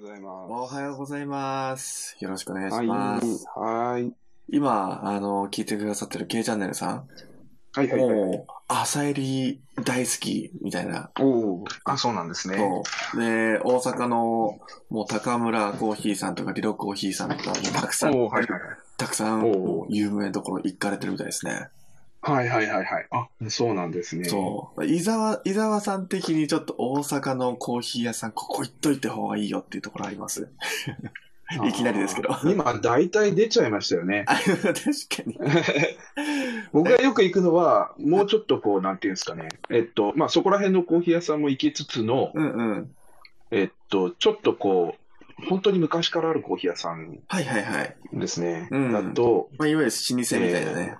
うございます。おはようございます。よろしくお願いします。はい。はい。今、あの、聞いてくださってる K チャンネルさん、はいはいはい。もう、朝入り大好きみたいな。おお。あ、そうなんですね。そう。で、大阪の、もう高村コーヒーさんとかリロコーヒーさんとか、たくさん、おおはいはいたくさん、有名なところ行かれてるみたいですね。はい。はいはいはいはい。あ、そうなんですね。そう。伊沢、伊沢さん的にちょっと大阪のコーヒー屋さん、ここ行っといた方がいいよっていうところありますいきなりですけど今、大体出ちゃいましたよね。あ 確かに。僕がよく行くのは、もうちょっとこう、なんていうんですかね。えっと、まあ、そこら辺のコーヒー屋さんも行きつつの、うんうん。えっと、ちょっとこう、本当に昔からあるコーヒー屋さんはいはいはい。ですね。うんだと、まあ、いわゆる老舗みたいなね。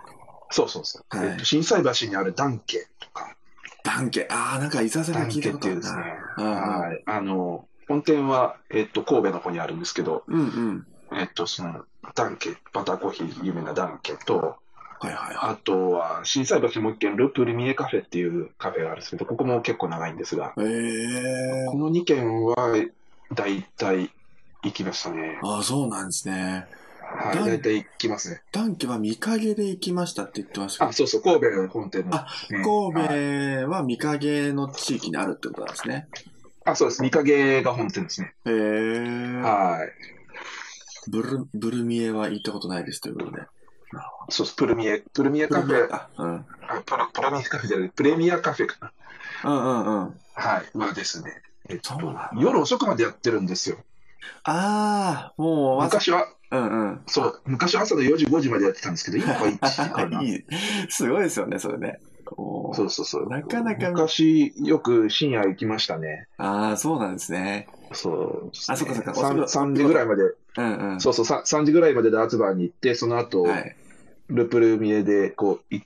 そうそうそう。はいえっと、心斎橋にあるダンケとか、ダンケ。ああ、なんか伊沢さんダンが聞いたケっていうですことあるな。ね。はい。あの、本店は、えっと、神戸の方にあるんですけど、うんうん。えっと、その、ダンケ、バターコーヒー有名なダンケと、はいはいはあとは、心斎橋もう一軒、ルプリミエカフェっていうカフェがあるんですけど、ここも結構長いんですが、この2軒は、大体行きましたね。ああ、そうなんですね。はい、大体行きますね。ダンケは見影で行きましたって言ってましたあ、けそうそう、神戸の本店の、あ神はい戸は見影の地域にあるってことなんですね。あ、そうです。見影が本店ですね。へえ。はい。ブル、ブルミエは行ったことないですということで。そうです。プルミエ、プルミエカフェ、あ、うん。あプラプラミエカフェじゃない、プレミアカフェかな。うんうんうん。はい。はですね、えっと夜遅くまでやってるんですよ。ああ、もう、昔は、うんうん。そう、昔は朝の4時、5時までやってたんですけど、今は1時かな。いい。すごいですよね、それね。そうそうそう。なかなか昔、よく深夜行きましたね。ああ、そうなんですね。そうね、あそっかそっか 3, 3時ぐらいまで、うんうん。そうそう、3, 3時ぐらいまでダーツバーに行って、その後、はい。ルプルミエで、こう、一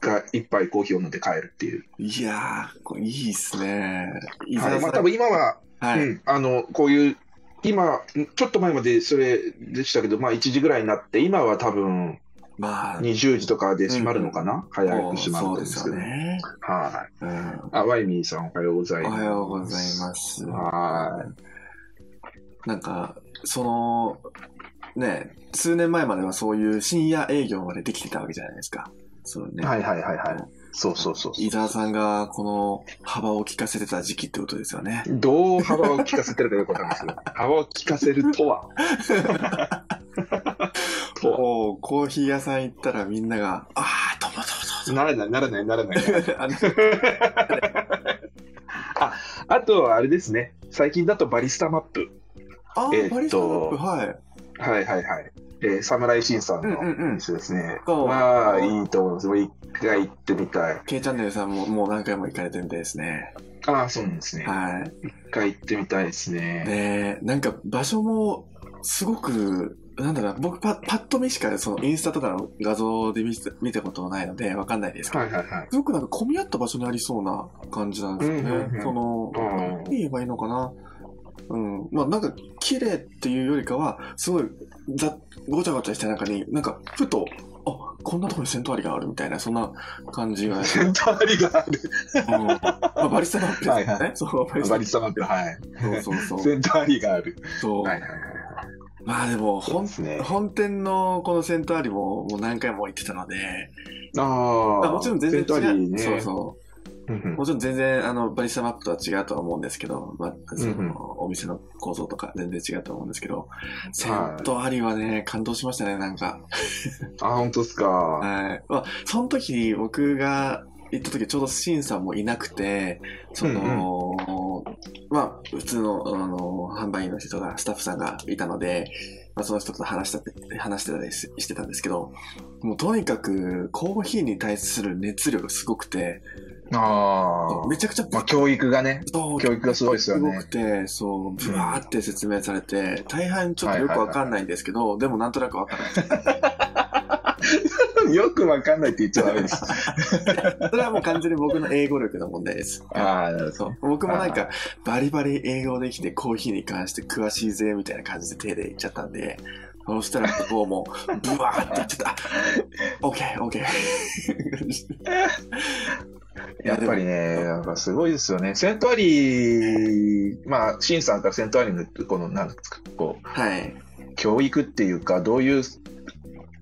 回、一杯コーヒーを飲んで帰るっていう。いやー、これいいっすね。い、沢さん。まあ多分今は、はい。うん、あの、こういう、今、ちょっと前までそれでしたけど、まあ1時ぐらいになって、今は多分まあ、20時とかで閉まるのかな、早もうく閉まるんですけど。よね。はい。うん。あ、ワイミーさんおはようございおます。はようございます。はなんか、その、ね、数年前まではそういう深夜営業までできてたわけじゃないですか。そうね。はいはいはいはい。そうそうそう。伊沢さんがこの幅を利かせてた時期ってことですよね。どう幅を利かせてるかよくわかんないですけど、幅を利かせるとは とはもう、コーヒー屋さん行ったらみんなが、ああ、どうもどならない、ならない、ならない。あのあとはあれですね、最近だとバリスタマップ。あー、えーっとバリスタマップ、はい。はいはいはい。えー、サムライシンさんのうんうんうんまあ、いいと思います。もう一回行ってみたい。K チャンネルさんももう何回も行かれてるみたいですね。ああ、そうなんですね。はい。一回行ってみたいですね。ねえ、なんか場所もすごく、なんだろうな、僕パパッと見しかそのインスタとかの画像で見て見たことないのでわかんないですけど、はいはいはい。すごくなんか混み合った場所にありそうな感じなんですよね。うんうんうんその、うん言えばいいのかな。うん。まあなんか綺麗っていうよりかは、すごいざごちゃごちゃした中に、なんかふと、あ、こんなところにセントアリがあるみたいな、そんな感じが、セントアリがある。うんまあ、バリスタマップですよね。はいはそう、バリスタバリスタマップ、はい。そうそうそう。セントアリがある。そうはいはいはい。まあでも、本ね。本店のこのセントアリももう何回も行ってたので、ああ。まあもちろん全然違センターリう。ね。そうそう。うんうんもちろん全然あのバリスタマップとは違うとは思うんですけど、まあ、その、うんうんお店の構造とか全然違うと思うんですけど、セはいントアリはね、感動しましたね、なんか。あ、本当ですか？はい。まあ、その時僕が行った時ちょうどシンさんもいなくて、その、まあ、普通の、あの、販売員の人が、スタッフさんがいたので、まあ、その人と話した話してたりししてたんですけど、もうとにかくコーヒーに対する熱量がすごくて、ああ。めちゃくちゃ、まあ、教育がね、そう教育がすごいですよすごくね。て、そう、ブワーって説明されて、大半ちょっとよくわかんないんですけど、でもなんとなくわかんない。よくわかんないって言っちゃダメです。それはもう完全に僕の英語力の問題です。ああ、なるほど。僕もなんか、バリバリ英語できてコーヒーに関して詳しいぜ、みたいな感じで手で言っちゃったんで、そしたら向こうも、ブワーって言っちゃった。あオッケー、オッケー。やっぱりね、なんかすごいですよね。セントアリー、まあ、シンさんからセントアリーの、この、なんですか、こう、はい。教育っていうか、どういう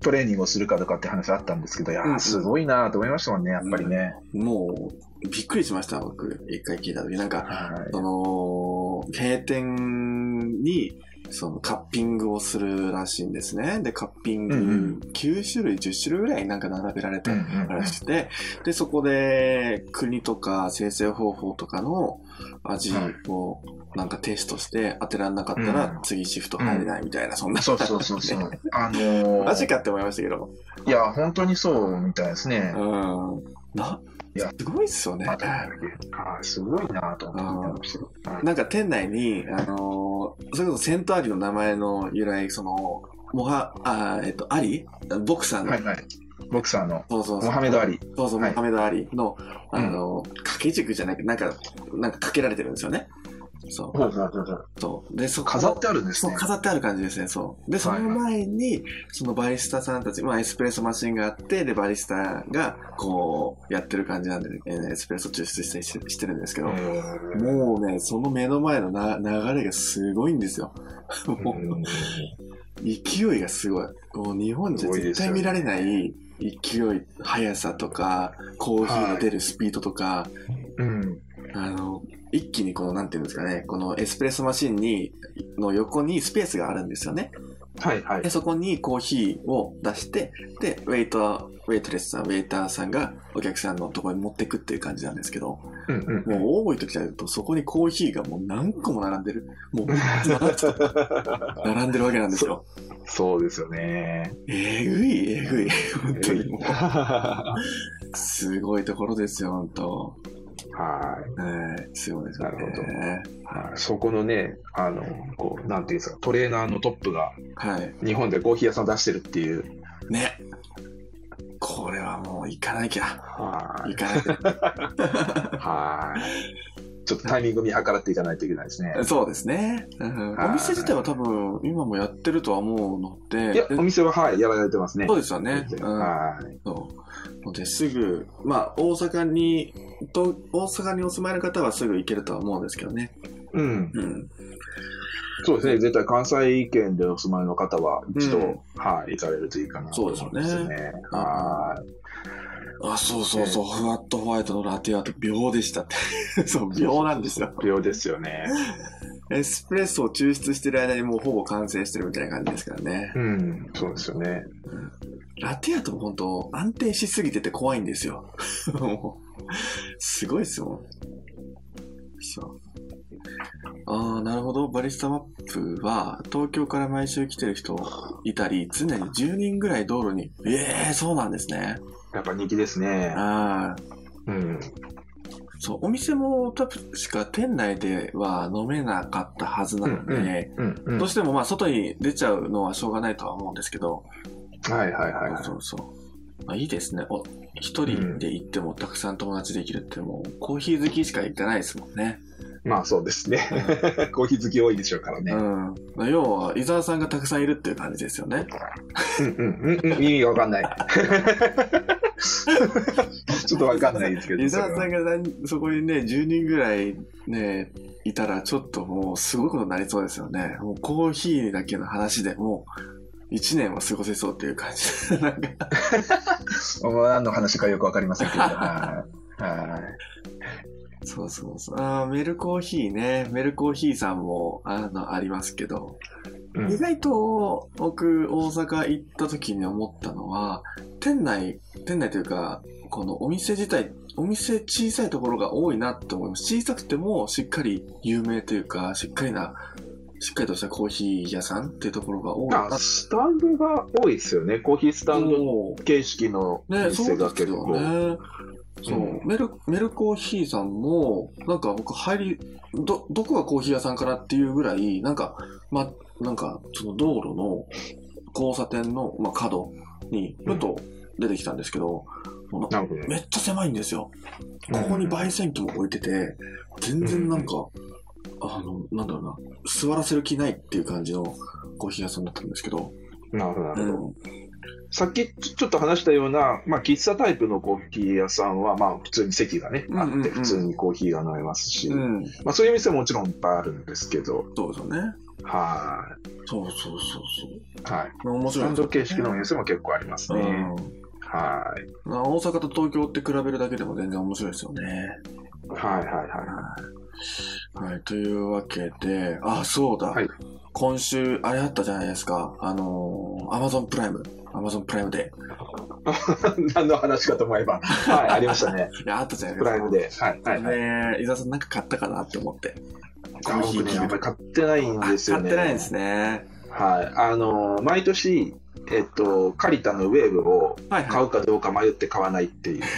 トレーニングをするかとかって話あったんですけど、いやすごいなと思いましたもんね、やっぱりね。もう、びっくりしました、僕。一回聞いた時。なんか、はい。その、閉店に、そのカッピングをするらしいんですね。で、カッピングうんうん9種類、10種類ぐらいなんか並べられてうんうんうんらしくて、で、そこで国とか生成方法とかの味をなんかテストして当てられなかったらうん次シフト入れないみたいな、そんな。そうそうそうそう。あのー、マジかって思いましたけど。いや、本当にそうみたいですね。うん。な、すごいっすよね。あーすごいなと思って見てましたよ。はいなんか店内に、あのーそれこそセントアリの名前の由来、その、モハ、あーえっと、アリ？ボクサーの、はいはい。ボクサーのそうそうそう。モハメド・アリ。そうそう、はいモハメド・アリの、あのー掛け軸じゃなくて、なんか、なんかかけられてるんですよね。そう。ほうほうそう。で、そこ飾ってあるんですそう、ね。飾ってある感じですね、そう。で、その前に、そのバリスタさんたち、まあ、エスプレッソマシンがあって、で、バリスタが、こう、やってる感じなんで、えーエスプレッソ抽出したりししてるんですけど、うんもうね、その目の前のな流れがすごいんですよ。もう勢いがすごい。もう日本じゃ絶対見られない勢い、速さとか、コーヒーの出るスピードとか、うん。あの、一気にこの、なんていうんですかね、このエスプレッソマシンに、の横にスペースがあるんですよね。はいはいで、。そこにコーヒーを出して、で、ウェイト、ウェイトレスさん、ウェイターさんがお客さんのところに持ってくっていう感じなんですけど、うんうんもう多い時だとそこにコーヒーがもう何個も並んでる。もう、並んでるわけなんですよ。そうですよね。えぐい、えぐい。本当にもう、すごいところですよ、本当。はい。えー、すごいですよね。なるほどはそこのね、あの、こう、なんていうんですか、トレーナーのトップがい。はい。日本でコーヒー屋さん出してるっていう。ね。これはもう行かなきゃ。は行かなきゃ。はい。ちょっとタイミング見計らっていかないといけないですね。そうですね、うんはいお店自体は多分今もやってるとは思うので。いや、でお店は、はい、やられてますね。そうですよね。うんはい。そう。ので、すぐ、まあ、大阪に、と、大阪にお住まいの方はすぐ行けるとは思うんですけどね。うん。うん。そうですね。絶対関西圏でお住まいの方は一度、うんはい、行かれるといいかなと思そうですよねいますね。はい。あ、そうそうそう、フワットホワイトのラテアート秒でしたって。そう、秒なんですよ。秒ですよね。エスプレッソを抽出してる間にもうほぼ完成してるみたいな感じですからね。うん、そうですよね。ラテアートも本当安定しすぎてて怖いんですよ。もうすごいですよ。そう。ああ、なるほど。バリスタマップは、東京から毎週来てる人いたり、常に10人ぐらい道路に、ええー、そうなんですね。やっぱ人気ですね。ああ、うん。そう、お店も確か店内では飲めなかったはずなので。どうしてもまあ外に出ちゃうのはしょうがないとは思うんですけど、はいはいはいはい。そうそう。まあ、いいですね。お一人で行ってもたくさん友達できるってもう、コーヒー好きしか行ってないですもんね。まあそうですね。コーヒー好き多いでしょうからね。うん。まあ要は、伊沢さんがたくさんいるっていう感じですよね。うんうんうんうん。意味がわかんない。ちょっとわかんないですけど。伊沢さんが何そこにね、10人ぐらいね、いたらちょっともうすごいことになりそうですよね。もうコーヒーだけの話でもう、1年は過ごせそうっていう感じ。なんか、何の話かよくわかりませんけど。はい。はい。そうそうそう。あーメルコーヒーね。メルコーヒーさんも、あの、ありますけど、うん意外と僕大阪行った時に思ったのは店内店内というかこのお店自体お店小さいところが多いなって思います小さくてもしっかり有名というかしっかりなしっかりとしたコーヒー屋さんっていうところが多いなあ、スタンドが多いですよね。コーヒースタンドも形式の店が結構。ねそう、うんメルメルコーヒーさんもなんか僕入りどどこがコーヒー屋さんかなっていうぐらいなんかまなんかその道路の交差点の、まあ、角にふと出てきたんですけど、もうななるほど。めっちゃ狭いんですよここに焙煎機も置いてて全然なんか、あのなんだろうな座らせる気ないっていう感じのコーヒー屋さんだったんですけど、なるほど、なるほど。うん、さっきちょっと話したような、まあ、喫茶タイプのコーヒー屋さんは、まあ、普通に席がね、あって、うんうんうん普通にコーヒーが飲めますし、うん。まあ、そういう店ももちろんいっぱいあるんですけど、そうですよね。はそうそうそうそい。はい。う。面スタン白いですよド形式の店も結構ありますね。はい。うん。まあ大阪と東京って比べるだけでも全然面白いですよね。はいはいはい。はい。というわけで、あ、そうだ。はい今週、あれあったじゃないですか。あのー、アマゾンプライム。アマゾンプライムで。何の話かと思えば。はい、ありましたね。いや、あったじゃないプですか。ライムで。はいはいはい。ね伊沢さんなんか買ったかなって思って。コあーヒー僕ね、あんまり買ってないんあ、ですよね。買ってないんですね。はい。あの、毎年、えっと、カリタのウェーブをはいはい。買うかどうか迷って買わないっていう。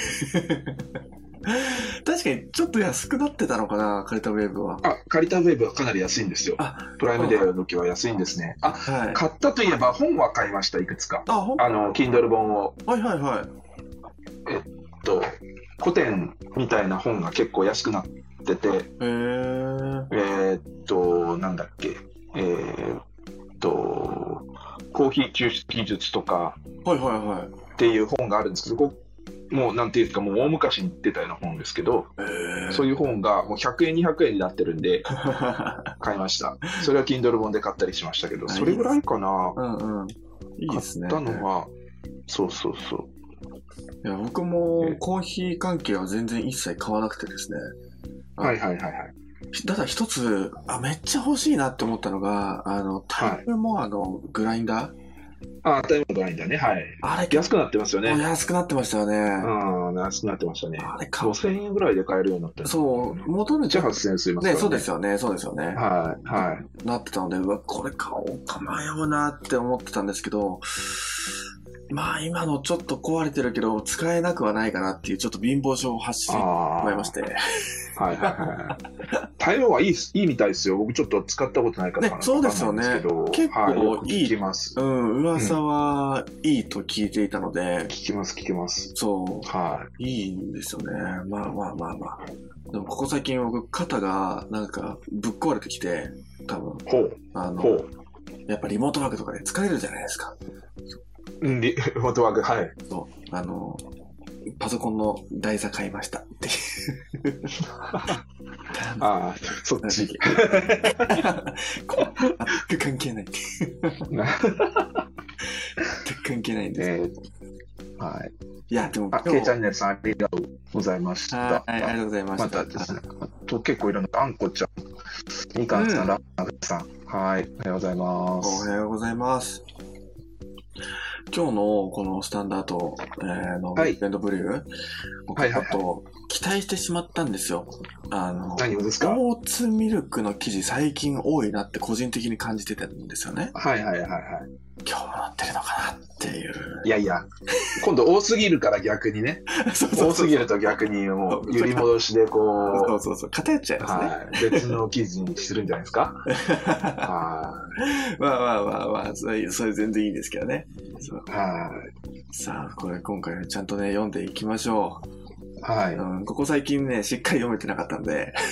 確かにちょっと安くなってたのかな、カリタウェーブは。あ、カリタウェーブはかなり安いんですよ。あ、プライムデーの時は安いんですね。あ、はい。買ったといえば本は買いました、いくつか。あ、あの、Kindle 本を。はいはいはい。えっと、古典みたいな本が結構安くなってて。えーっと、なんだっけ、えーっと、コーヒー抽出技術とかはいはいはい。っていう本があるんですけど、こもうなんていうか、もう大昔に出たような本ですけど。そういう本がもう100円、200円になってるんで、買いました。それは Kindle 本で買ったりしましたけど、それぐらいかな。うんうん。いい買ですね。ったのは、そうそうそう。いや、僕もコーヒー関係は全然一切買わなくてですね。あはいはいはいはい。ただ一つ、あ、めっちゃ欲しいなって思ったのが、あの、タイムモアのグラインダー、あ、タイムグラインダーね。はい。あれ、安くなってますよね。安くなってましたよね。うん、安くなってましたね。あれ買う5000円ぐらいで買えるようになってるそう、元値じゃあ8000円すいますからね、そうですよね、そうですよね。はい、はい。なってたので、うわ、これ買おうか迷うなって思ってたんですけど、まあ今のちょっと壊れてるけど、使えなくはないかなっていうちょっと貧乏症を発してしああ。まいまして。はいはいはい。対応はいいいいみたいですよ。僕ちょっと使ったことないからねそうですよね結構はい、いい聞きます。うん、噂はいいと聞いていたので、聞きます、聞きます。そはう、いいんですよね。まあまあまあまあ。でもここ最近僕、肩がなんかぶっ壊れてきて、多分、い。ほう、あの、ほう。やっぱリモートワークとかで疲れるじゃないですか。うん、リフォトワーク、はい。そう、あの、パソコンの台座買いましたっていう。ああ、そっち。こう全く関係ない。全く関係ないんです。えーはい。いや、でもあ、ケイチャンネルさんありがとうございました。はい、ありがとうございました。またですね、あと結構いろんな、あんこちゃん、みかんさん、うんラッナさん、はい、おはようございまおす。はようございます。今日のこのスタンダード、えーのウはい。ィークエンドブリュー、僕はいはいはい。ちょっと期待してしまったんですよ。あの、何をですか？オーツミルクの生地最近多いなって個人的に感じてたんですよね。はいはいはいはい。今日もなってるのかなっていう。いやいや、今度多すぎるから逆にね。そうそうそう多すぎると逆にもう、揺り戻しでそこうそうそう。偏っちゃいうますね。はい、別の記事にするんじゃないですか？はまあまあまあまあ、それそれ全然いいんですけどね。そうい。はさあ、これ今回はちゃんとね、読んでいきましょい。はう。い。うん、ここ最近ね、しっかり読めてなかったんで。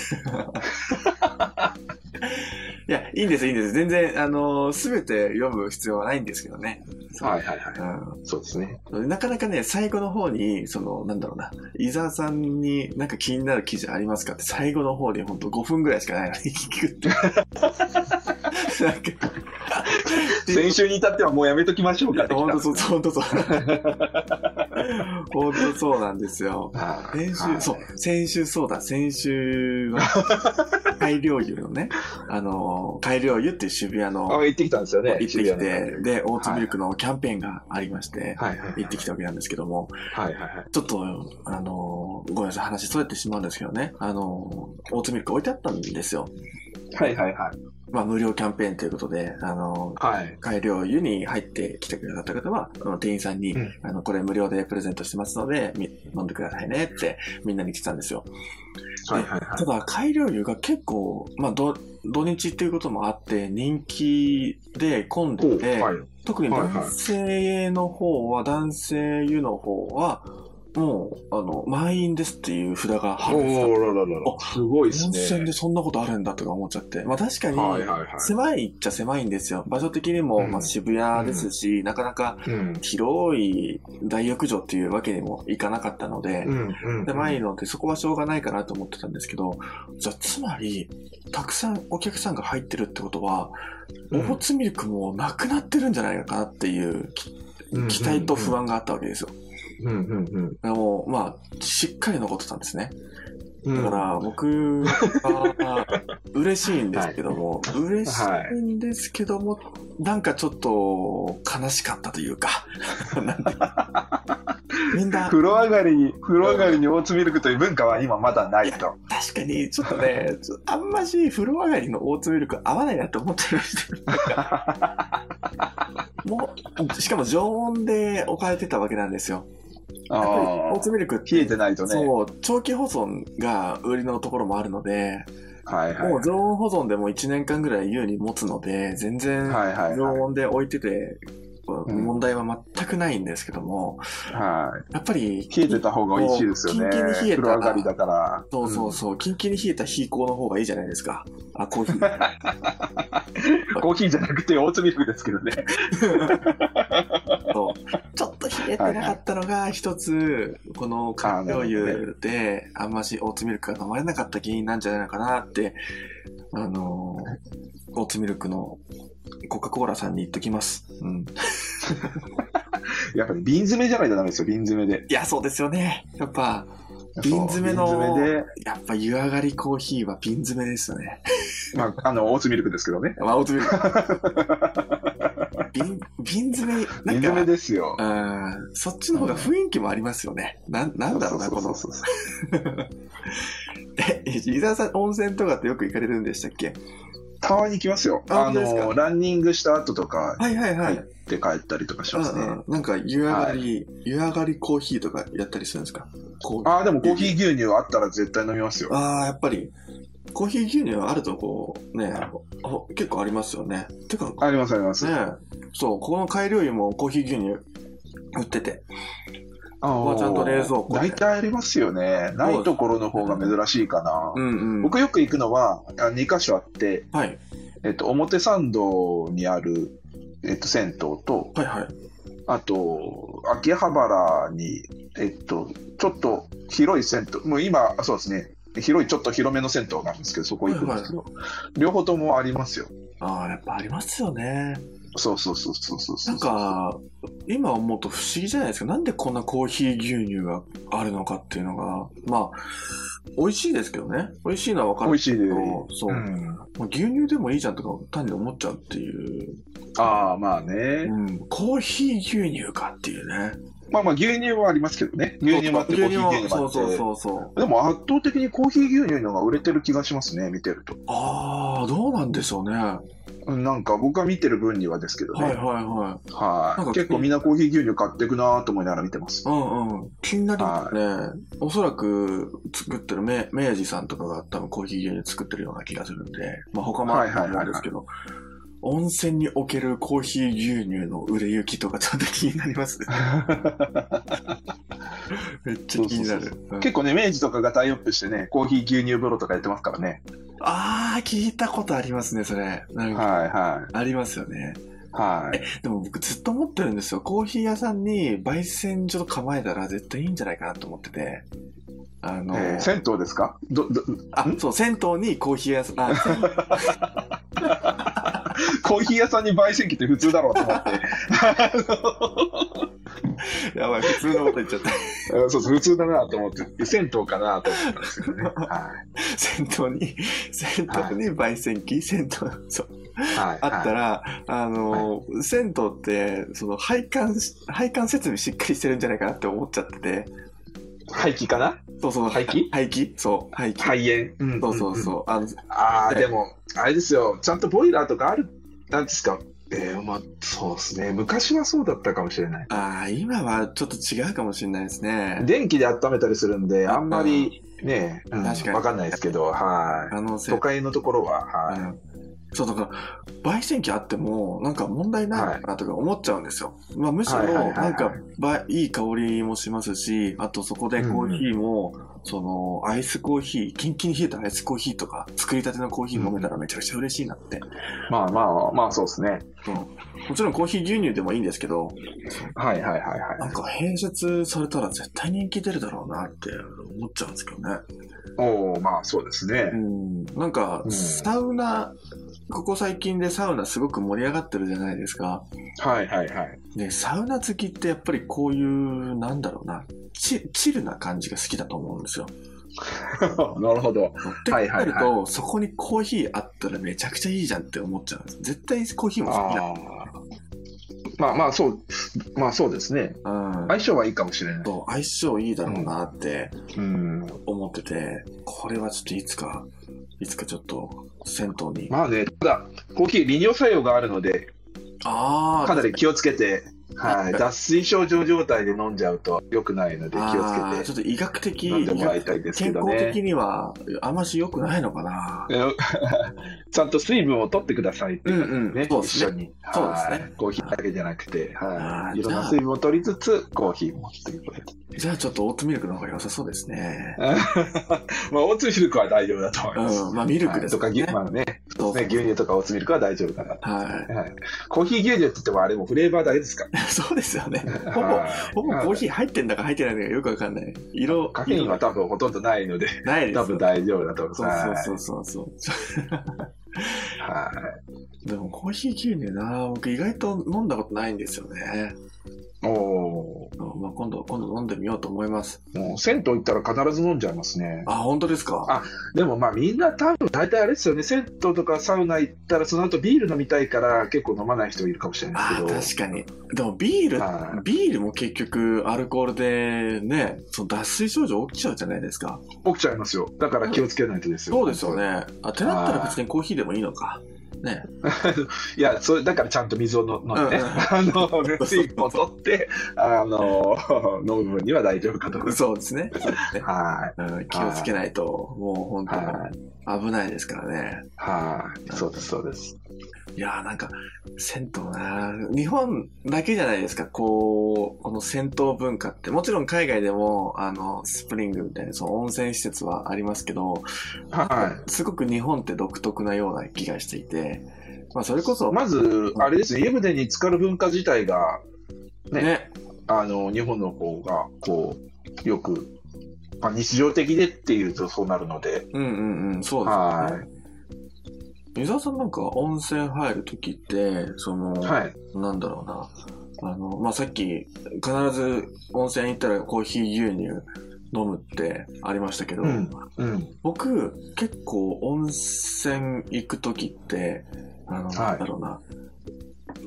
いや、いいんです、いいんです。全然、あのすべて読む必要はないんですけどね。そうはいはいはい。うそうですね。ん、なかなかね、最後の方に、その、なんだろうな、伊沢さんになんか気になる記事ありますかって最後の方にほんと5分ぐらいしかないのに聞くって。なんか、先週に至ってはもうやめときましょうかって本当そう、本当そう。本当そうなんですよ。はい先週、はいそう、先週そうだ、先週は、改良湯のね、あの、改良湯っていう渋谷の、あ、行ってきたんですよね。行ってきて、ので、オーツミルクのキャンペーンがありまして、はいはい。行ってきたわけなんですけども、はいはいはい。ちょっと、あの、ごめんなさい、話それてしまうんですけどね、あの、オーツミルク置いてあったんですよ。はいはいはい。まあ、無料キャンペーンということで、あの、はい。改良湯に入ってきてくださった方は、あの店員さんに、うんあの、これ無料でプレゼントしてますので、み飲んでくださいねってみんなに来てたんですよ。はいはいはい。ただ、改良湯が結構、まあ、ど土日っていうこともあって、人気で混んでて、はい。特に男性の方は、男性湯の方は、もう、あの、満員ですっていう札が貼おられてたーらららら。すごいです温ね。泉でそんなことあるんだとか思っちゃって。まあ確かに。狭いっちゃ狭いんですよ。場所的にも、うんまあ渋谷ですし、なかなかうん。広い大浴場っていうわけにもいかなかったので、うんうん。狭いのでそこはしょうがないかなと思ってたんですけど、じゃあつまり、たくさんお客さんが入ってるってことは、オうんーツミルクもなくなってるんじゃないかなっていう期待と不安があったわけですよ。うんうんでも、まあ、しっかり残ってたんですね。うん。だから、僕は 嬉しいんですけども、嬉しいんですけども、なんかちょっと悲しかったというか、みんな、風呂上がりに、風呂上がりにオーツミルクという文化は今まだないと。確かに、ちょっとね、あんまし風呂上がりのオーツミルク合わないなって思ってました。もう、しかも常温で置かれてたわけなんですよ。やっぱりオーツミルクって冷えてないとね。そう、長期保存が売りのところもあるので、はいはい。もう常温保存でも1年間ぐらい優に持つので、全然はいはい常はい。温で置いてて、うん問題は全くないんですけども、はい。やっぱり、冷えてた方が美味しいですよね。キンキンに冷えた風呂上がりだから。そうそうそう、キンキンに冷えた冷凍の方がいいじゃないですか。あ、コーヒー。う んコーヒーじゃなくてオーツミルクですけどね。そう ちょっと冷えてなかったのが一つ、このカップ醤油であんましオーツミルクが飲まれなかった原因なんじゃないのかなって、あのー、オーツミルクのコカ・コーラさんに言っときます。うん。やっぱり瓶詰めじゃないとダメですよ、瓶詰めで。いや、そうですよね。やっぱ、瓶詰めの、めで、やっぱ湯上がりコーヒーは瓶詰めですよね。まあ、あの、オーツミルクですけどね。まあ、オーツミルク。瓶、瓶詰め、瓶なん詰めか、ですよ。うん、そっちの方が雰囲気もありますよね。なん、なんだろうな、この。え、伊沢さん温泉とかってよく行かれるんでしたっけ？たまに行きますよ。ああ本当ですか？の、ランニングした後とか、はいはいはい。入って帰ったりとかしますね。うんうんなんか湯上がり、湯上がりコーヒーとかやったりするんですか？ああ、でもコーヒー牛乳あったら絶対飲みますよ。ああ、やっぱり、コーヒー牛乳あるとこう、ね、ほ結構ありますよね。てか、ありますあります。ねそう、ここの改良湯もコーヒー牛乳売ってて。あここはちゃんと冷蔵庫で大体ありますよね。ないところの方が珍しいかな。うんうん。僕よく行くのは、2箇所あって、はい。えっと、表参道にある、えっと、銭湯と、はいはい。あと、秋葉原に、えっと、ちょっと広い銭湯、もう今、そうですね、広い、ちょっと広めの銭湯なんですけど、そこ行くんですけど、両方ともありますよ。ああ、やっぱありますよね。そうそうそうそうそうそう。なんか、今思うと不思議じゃないですか。なんでこんなコーヒー牛乳があるのかっていうのが、まあ、美味しいですけどね。美味しいのはわかる美味しいそう、うん牛乳でもいいじゃんとか単に思っちゃうっていう。ああ、まあね。うん。コーヒー牛乳かっていうね。まあまあ、牛乳はありますけどね。牛乳もあって、コーヒー牛乳もあって。そうそうそうそう。でも圧倒的にコーヒー牛乳の方が売れてる気がしますね、見てると。ああ、どうなんでしょうね。なんか僕が見てる分にはですけどね。いはいはい。はい。なんか結構みんなコーヒー牛乳買っていくなと思いながら見てます。うんうん。気になりますね。おそらく作ってる明明治さんとかが多分コーヒー牛乳作ってるような気がするんで、まあ他もあるんですけど、温泉におけるコーヒー牛乳の売れ行きとかちょっと気になりますね。めっちゃ気になる。うん結構ね、明治とかがタイアップしてね、コーヒー牛乳風呂とかやってますからね。ああ、聞いたことありますね、それ。なんか、はいはい。ありますよね。はい。でも僕ずっと思ってるんですよ。コーヒー屋さんに焙煎所構えたら絶対いいんじゃないかなと思ってて。あの、えー銭湯ですか？ど、ど、あ、そう、銭湯にコーヒー屋さん、あ、銭 コーヒー屋さんに焙煎機って普通だろうと思って。やばい、普通のこと言っちゃった。うんそうそう、普通だなと思って。銭湯かなと思ったんですけどね。は銭湯に、銭湯に焙煎機、銭湯、そう、い。はい。あったら、あの、銭湯って、その、配管、配管設備しっかりしてるんじゃないかなって思っちゃってて、廃棄かな？そうそう、廃棄廃棄そう、廃棄。肺炎？うんそうそうそう。あの、ああ、ででも、あれですよ、ちゃんとボイラーとかある、なんですか？えー、まあ、そうですね。昔はそうだったかもしれない。ああ、今はちょっと違うかもしれないですね。電気で温めたりするんで、あんまりね、うん確かにわかんないですけど、はい。都会のところは、はい。うんそう、だから、焙煎機あっても、なんか問題ないのかなとか思っちゃうんですよ。まあ、むしろ、はいはいはいはいなんか、ばいい香りもしますし、あとそこでコーヒーも、その、アイスコーヒー、キンキンに冷えたアイスコーヒーとか、作りたてのコーヒー飲めたらめちゃくちゃ嬉しいなって。まあまあ、まあそうですね。もちろんコーヒー牛乳でもいいんですけど、はいはいはいはい。なんか併設されたら絶対人気出るだろうなって思っちゃうんですけどね。おおまあそうですねう。ん。なんか、うんサウナ、ここ最近でサウナすごく盛り上がってるじゃないですか。はいはいはい。ね、サウナ好きってやっぱりこういう、なんだろうな、チチルな感じが好きだと思うんですよ。なるほど。ってはいはいはいなると、そこにコーヒーあったらめちゃくちゃいいじゃんって思っちゃうんです。絶対コーヒーも好きだ。ああ。まあまあそう、まあそうですね。うん。相性はいいかもしれない。そう相性いいだろうなってうん。思ってて、これはちょっといつか、いつかちょっと銭湯に。まあね、ただ、コーヒー利尿作用があるので、ああ、かなり気をつけて、はい、確 脱水症状状態で飲んじゃうと良くないので気をつけてちょっと医学的、飲んでもらいたいですけ健どね康的にはあまし良くないのかな。え ちゃんと水分を取ってくださいっていうことうんうんね、そうですね一緒に。そうですねはいコーヒーだけじゃなくて、あはい。いろんな水分を取りつつ、コーヒーもっていうことで。じゃあちょっとオートミルクの方が良さそうですね。まあ、オーツミルクは大丈夫だと思います。うん、まあミルクですはいとか、まあね、ね牛乳とかオーツミルクは大丈夫かなと。ははい。コーヒー牛乳って言ってもあれもフレーバーだけですかい。そうですよね。ほぼ、はいほぼコーヒー入ってんだか入ってないのかよくわかんない。色、カフェインは多分ほとんどないので、ないですよ多分大丈夫だと思います。そうそうそうそう。はい。でもコーヒー牛乳な僕意外と飲んだことないんですよね。おまあ、今度、今度飲んでみようと思います。ーもう銭湯行ったら必ず飲んじゃいますね。あ、本当ですか？あでもまあみんな多分大体あれですよね、銭湯とかサウナ行ったらその後ビール飲みたいから結構飲まない人いるかもしれないあですけど。確かに。でもビールはい、ビールも結局アルコールでね、その脱水症状起きちゃうじゃないですか。起きちゃいますよ。だから気をつけないとですよ。そうですよ。ね。あ、ってなったら別にコーヒーでもいいのか。ね。いや、それだからちゃんと水をの飲んでね、あの、水分を取って、あの、飲む分には大丈夫かと。そうですね。はうん気をつけないと、もう本当に危ないですからね。い。はい。そうです、そうです。いやーなんか、銭湯な日本だけじゃないですか、こう、この銭湯文化って。もちろん海外でも、あの、スプリングみたいな、その温泉施設はありますけど、はすごく日本って独特なような気がしていて、まあそれこそ、い。まず、あれですね、湯船に浸かる文化自体が、ねね、あの、日本の方が、こう、よく、まあ、日常的でっていうとそうなるので、うんうんうん、そうですよはね。湯沢さんなんか温泉入るときって、その、はい。なんだろうな。あの、まあ、さっき、必ず温泉行ったらコーヒー牛乳飲むってありましたけど、うん。うん。僕、結構温泉行くときって、あの、はいなんだろうな。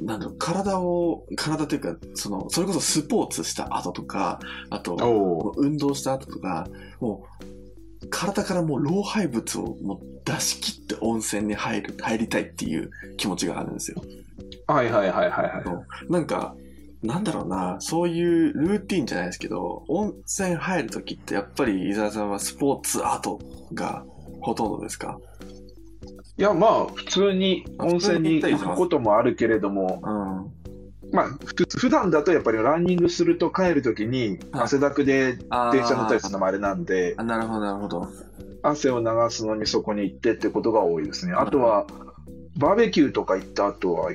なんだろう、体を、体というか、その、それこそスポーツした後とか、あと、運動した後とか、もう、体からもう老廃物をもう出し切って温泉に入る、入りたいっていう気持ちがあるんですよ。はいはいはいはいはい。なんか、なんだろうな、そういうルーティンじゃないですけど、温泉入るときってやっぱり伊沢さんはスポーツ後がほとんどですか？いや、まあ、普通に温泉に行くこともあるけれども、うん。まあ、ふ普段だとやっぱりランニングすると帰るときにはい汗だくで電車乗ったりするのもあれなんで、あなるほど、なるほど。汗を流すのにそこに行ってってことが多いですね。あとは、バーベキューとか行った後は、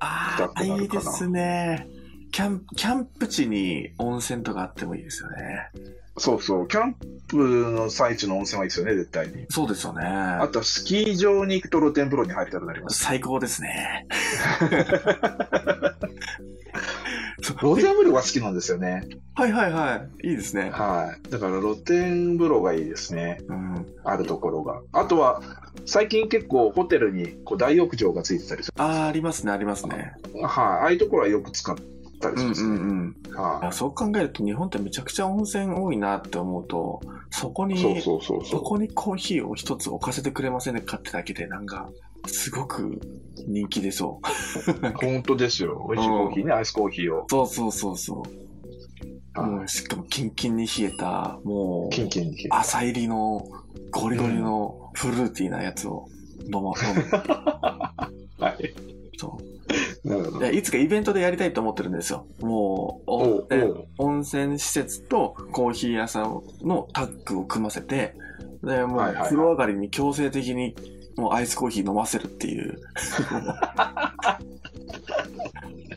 ああ、痛くなるかないいですね。キャン、キャンプ地に温泉とかあってもいいですよね。そうそう、キャンプの最中の温泉はいいですよね、絶対に。そうですよね。あとはスキー場に行くと露天風呂に入りたくなります。最高ですね。露天風呂が好きなんですよね。はいはいはい。いいですね。はい。だから露天風呂がいいですね。うん。あるところが。あとは、最近結構ホテルにこう大浴場がついてたりする。ああ、ありますね、ありますね。はい、ああいうところはよく使ったりうんうしますね。んうん。はあそう考えると日本ってめちゃくちゃ温泉多いなって思うと、そこい、に、そうそうそうそそこにコーヒーを一つ置かせてくれませんかってだけでなんか、すごく人気出そう。う。本当ですよ。美味しいコーヒーね、アイスコーヒーを。そうそうそうそう。はいもうしかもキンキンに冷えた、もう、キンキンに冷えて朝入りのゴリゴリのフルーティーなやつを飲ま、飲む。そう。なるほど。いやいつかイベントでやりたいと思ってるんですよ。もう、おおえうおう温泉施設とコーヒー屋さんのタッグを組ませて、で、もう風呂上がりに強制的にもうアイスコーヒー飲ませるっていう。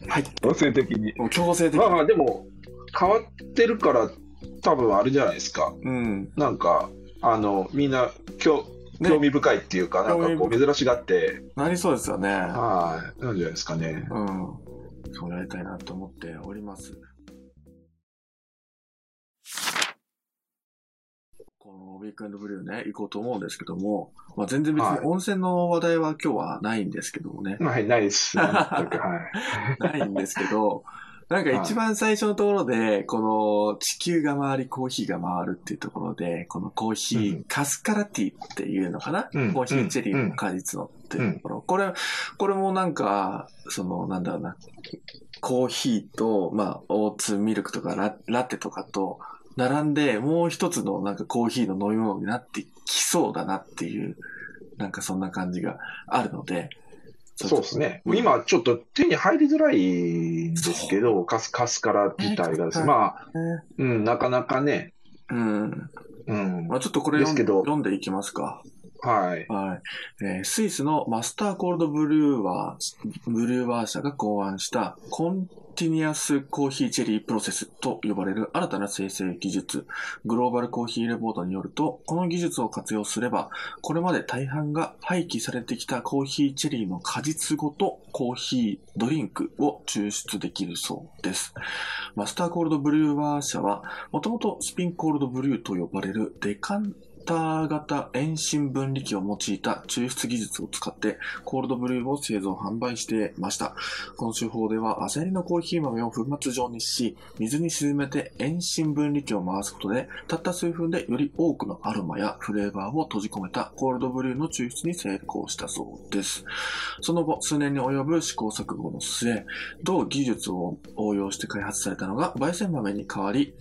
はい。強制的に。もう強制的まあまあ、でも、変わってるから、多分あれじゃないですか。うん。なんか、あの、みんな、興ね興味深いっていうか、なんかこう、珍しがって、なりそうですよね。はい、なんじゃないですかね。うん。そうやりたいなと思っております。このウィークエンドブルーね、行こうと思うんですけども、まあ、全然別はいに温泉の話題は今日はないんですけどもね。はい、ないです。はい。ないんですけど、なんか一番最初のところで、この地球が回り、コーヒーが回るっていうところで、このコーヒー、うん。カスカラティっていうのかな、うん。コーヒーチェリーの果実のっていうところ。これ、これもなんか、その、なんだろうな、コーヒーと、まあ、オーツミルクとかララテとかと、並んで、もう一つのなんかコーヒーの飲み物になってきそうだなっていう、なんかそんな感じがあるので、そうですね。うん今、ちょっと手に入りづらいんですけど、カスカスカラ自体がですね。ねまあ、うん、なかなかね、うん。うん。まあ、ちょっとこれ読ん読んでいきますか。はい。はい。えースイスのマスターコールドブルーワー、ブルーワー社が考案したコンティニアスコーヒーチェリープロセスと呼ばれる新たな生成技術、グローバルコーヒーレポートによると、この技術を活用すれば、これまで大半が廃棄されてきたコーヒーチェリーの果実ごとコーヒードリンクを抽出できるそうです。マスターコールドブルーワー社は、もともとスピンコールドブルーと呼ばれるデカンター型遠心分離機を用いた抽出技術を使ってコールドブルーを製造販売していました。この手法では焦りのコーヒー豆を粉末状にし、水に沈めて遠心分離機を回すことで、たった数分でより多くのアロマやフレーバーを閉じ込めたコールドブルーの抽出に成功したそうです。その後、数年に及ぶ試行錯誤の末、同技術を応用して開発されたのが、焙煎豆に代わり、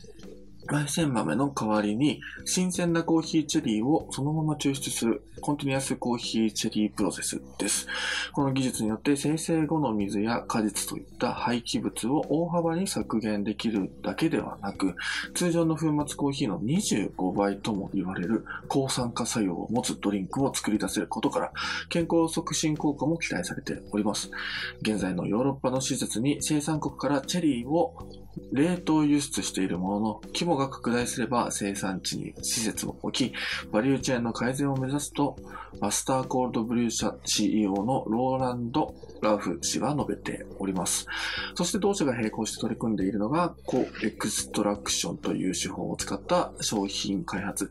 焙煎豆の代わりに新鮮なコーヒーチェリーをそのまま抽出するコンティニアスコーヒーチェリープロセスです。この技術によって生成後の水や果実といった廃棄物を大幅に削減できるだけではなく、通常の粉末コーヒーの25倍とも言われる抗酸化作用を持つドリンクを作り出せることから、健康促進効果も期待されております。現在のヨーロッパの施設に生産国からチェリーを冷凍輸出しているものの、規模が拡大すれば生産地に施設を置き、バリューチェーンの改善を目指すと、マスターコールドブリュー社 CEO のローランド・ラフ氏は述べております。そして同社が並行して取り組んでいるのが、コエクストラクションという手法を使った商品開発。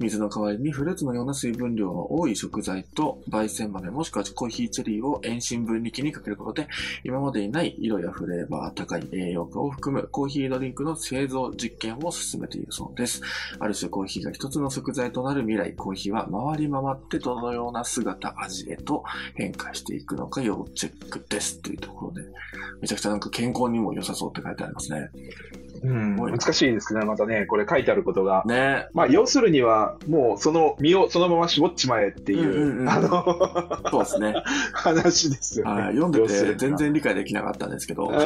水の代わりにフルーツのような水分量の多い食材と焙煎豆もしくはコーヒーチェリーを遠心分離機にかけることで、今までにない色やフレーバー、高い栄養価を含むコーヒードリンクの製造実験を進めているそうです。ある種コーヒーが一つの食材となる未来、コーヒーは回り回ってどのような姿、味へと変化していくのか要チェックです。というところで、めちゃくちゃなんか健康にも良さそうって書いてありますね。うん、難しいですけど、またね、これ書いてあることが。ねまあ、要するには、もう、その実をそのまま絞っちまえっていう、うんうんうんあの、そうですね。話ですよね。はい、読んでて全然理解できなかったんですけど。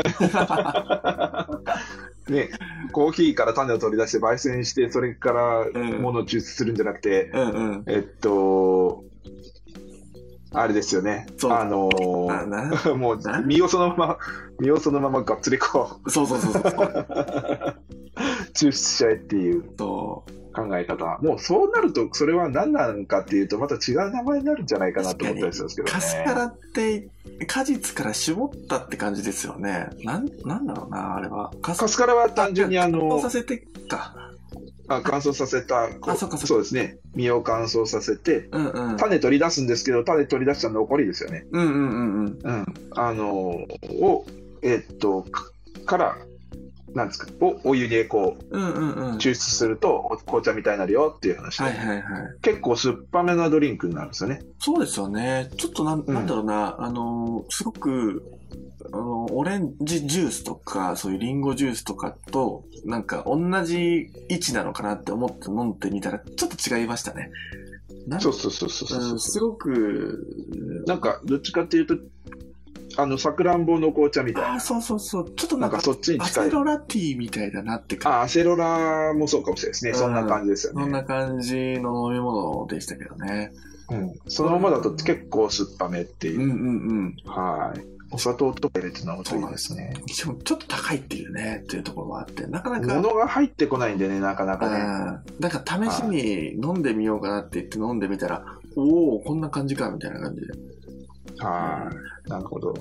ね、コーヒーから種を取り出して焙煎して、それからうんものを抽出するんじゃなくて、うんうん。えっと、あれですよね。そうあのあな もうな、身をそのまま、身をそのままがっつりこう、そうそうそうそう。抽出しちゃえっていうそ考え方。もうそうなると、それは何なのかっていうと、また違う名前になるんじゃないかなと思ったりするんですけどね。カスカラって果実から絞ったって感じですよね。なん、なんだろうな、あれは。カカスカラは単純にあ乾の燥させてか。あ乾燥させたこあそっかそそうですね実を乾燥させてうんうん。種取り出すんですけど種取り出した残りですよね、うんうんうんうん。うん、あのをえっとかからなんですかをお湯でこううんうんうん。抽出するとお紅茶みたいになるよっていう話で、はいはいはい。結構酸っぱめなドリンクになるんですよねそうですよね。ちょっとなんなんだろうな、あのー、すごく、あのー、オレンジジュースとか、そういうリンゴジュースとかと、なんか同じ位置なのかなって思って飲んでみたら、ちょっと違いましたね。そうそうそうそうそううん、すごく、なんかどっちかっていうとあの、さくらんぼの紅茶みたいな。ああ、そうそうそう。ちょっとなんか、そっちにア近いセ。ロラティーみたいだなって感あ、アセロラもそうかもしれないですね。そんな感じですよじ。そんね。な感じの飲み物でしたけどね。うん。そのままだと結構酸っぱめっていうう。んうんうん。はい。お砂糖とか入れて飲むといいですね。しかもちょっと高いっていうね、っていうところもあって、なかなか。物が入ってこないんでね、なかなかね。うんだから試しに飲んでみようかなって言って飲んでみたら、おおこんな感じかみたいな感じで。はい。なるほど。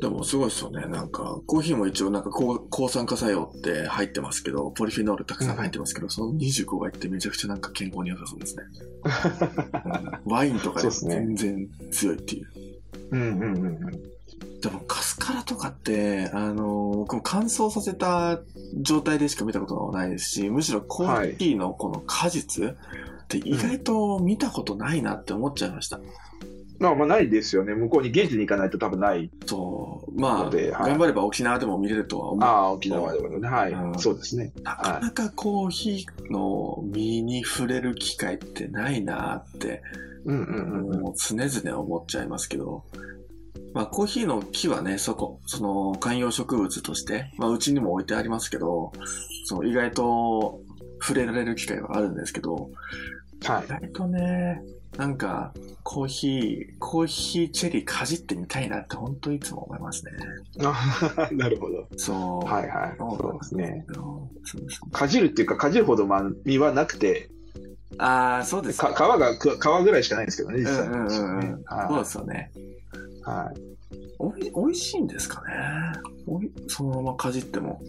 でもすごいですよね。なんか、コーヒーも一応なんか抗抗酸化作用って入ってますけど、ポリフェノールたくさん入ってますけど、その25倍ってめちゃくちゃなんか健康に良さそうですね。うんワインとかで全然強いっていう。うんうんうんうん。でもカスカラとかって、あの、僕も乾燥させた状態でしか見たことがないですし、むしろコーヒーのこの果実って意外と見たことないなって思っちゃいました。まあまあないですよね。向こうに現地に行かないと多分ない。そう。まあ、はい頑張れば沖縄でも見れるとは思う。ああ、沖縄でもね。はい。うんそうですね。なかなかコーヒーの実に触れる機会ってないなって、うんうんうんうん。もう常々思っちゃいますけど、まあコーヒーの木はね、そこ、その観葉植物として、まあうちにも置いてありますけど、その意外と触れられる機会はあるんですけど、はい意。外とね、なんかコーヒー、コーヒーチェリーかじってみたいなって本当いつも思いますね。あ なるほど。そう。はいはい。そうですね。そうですかじるっていうか、かじるほどまあ実はなくて、ああ、そうですか皮が、く皮ぐらいしかないんですけどね、実際うんうんうんうんはそうですよね。い。はい。おい、美味しいんですかね？おい、そのままかじっても。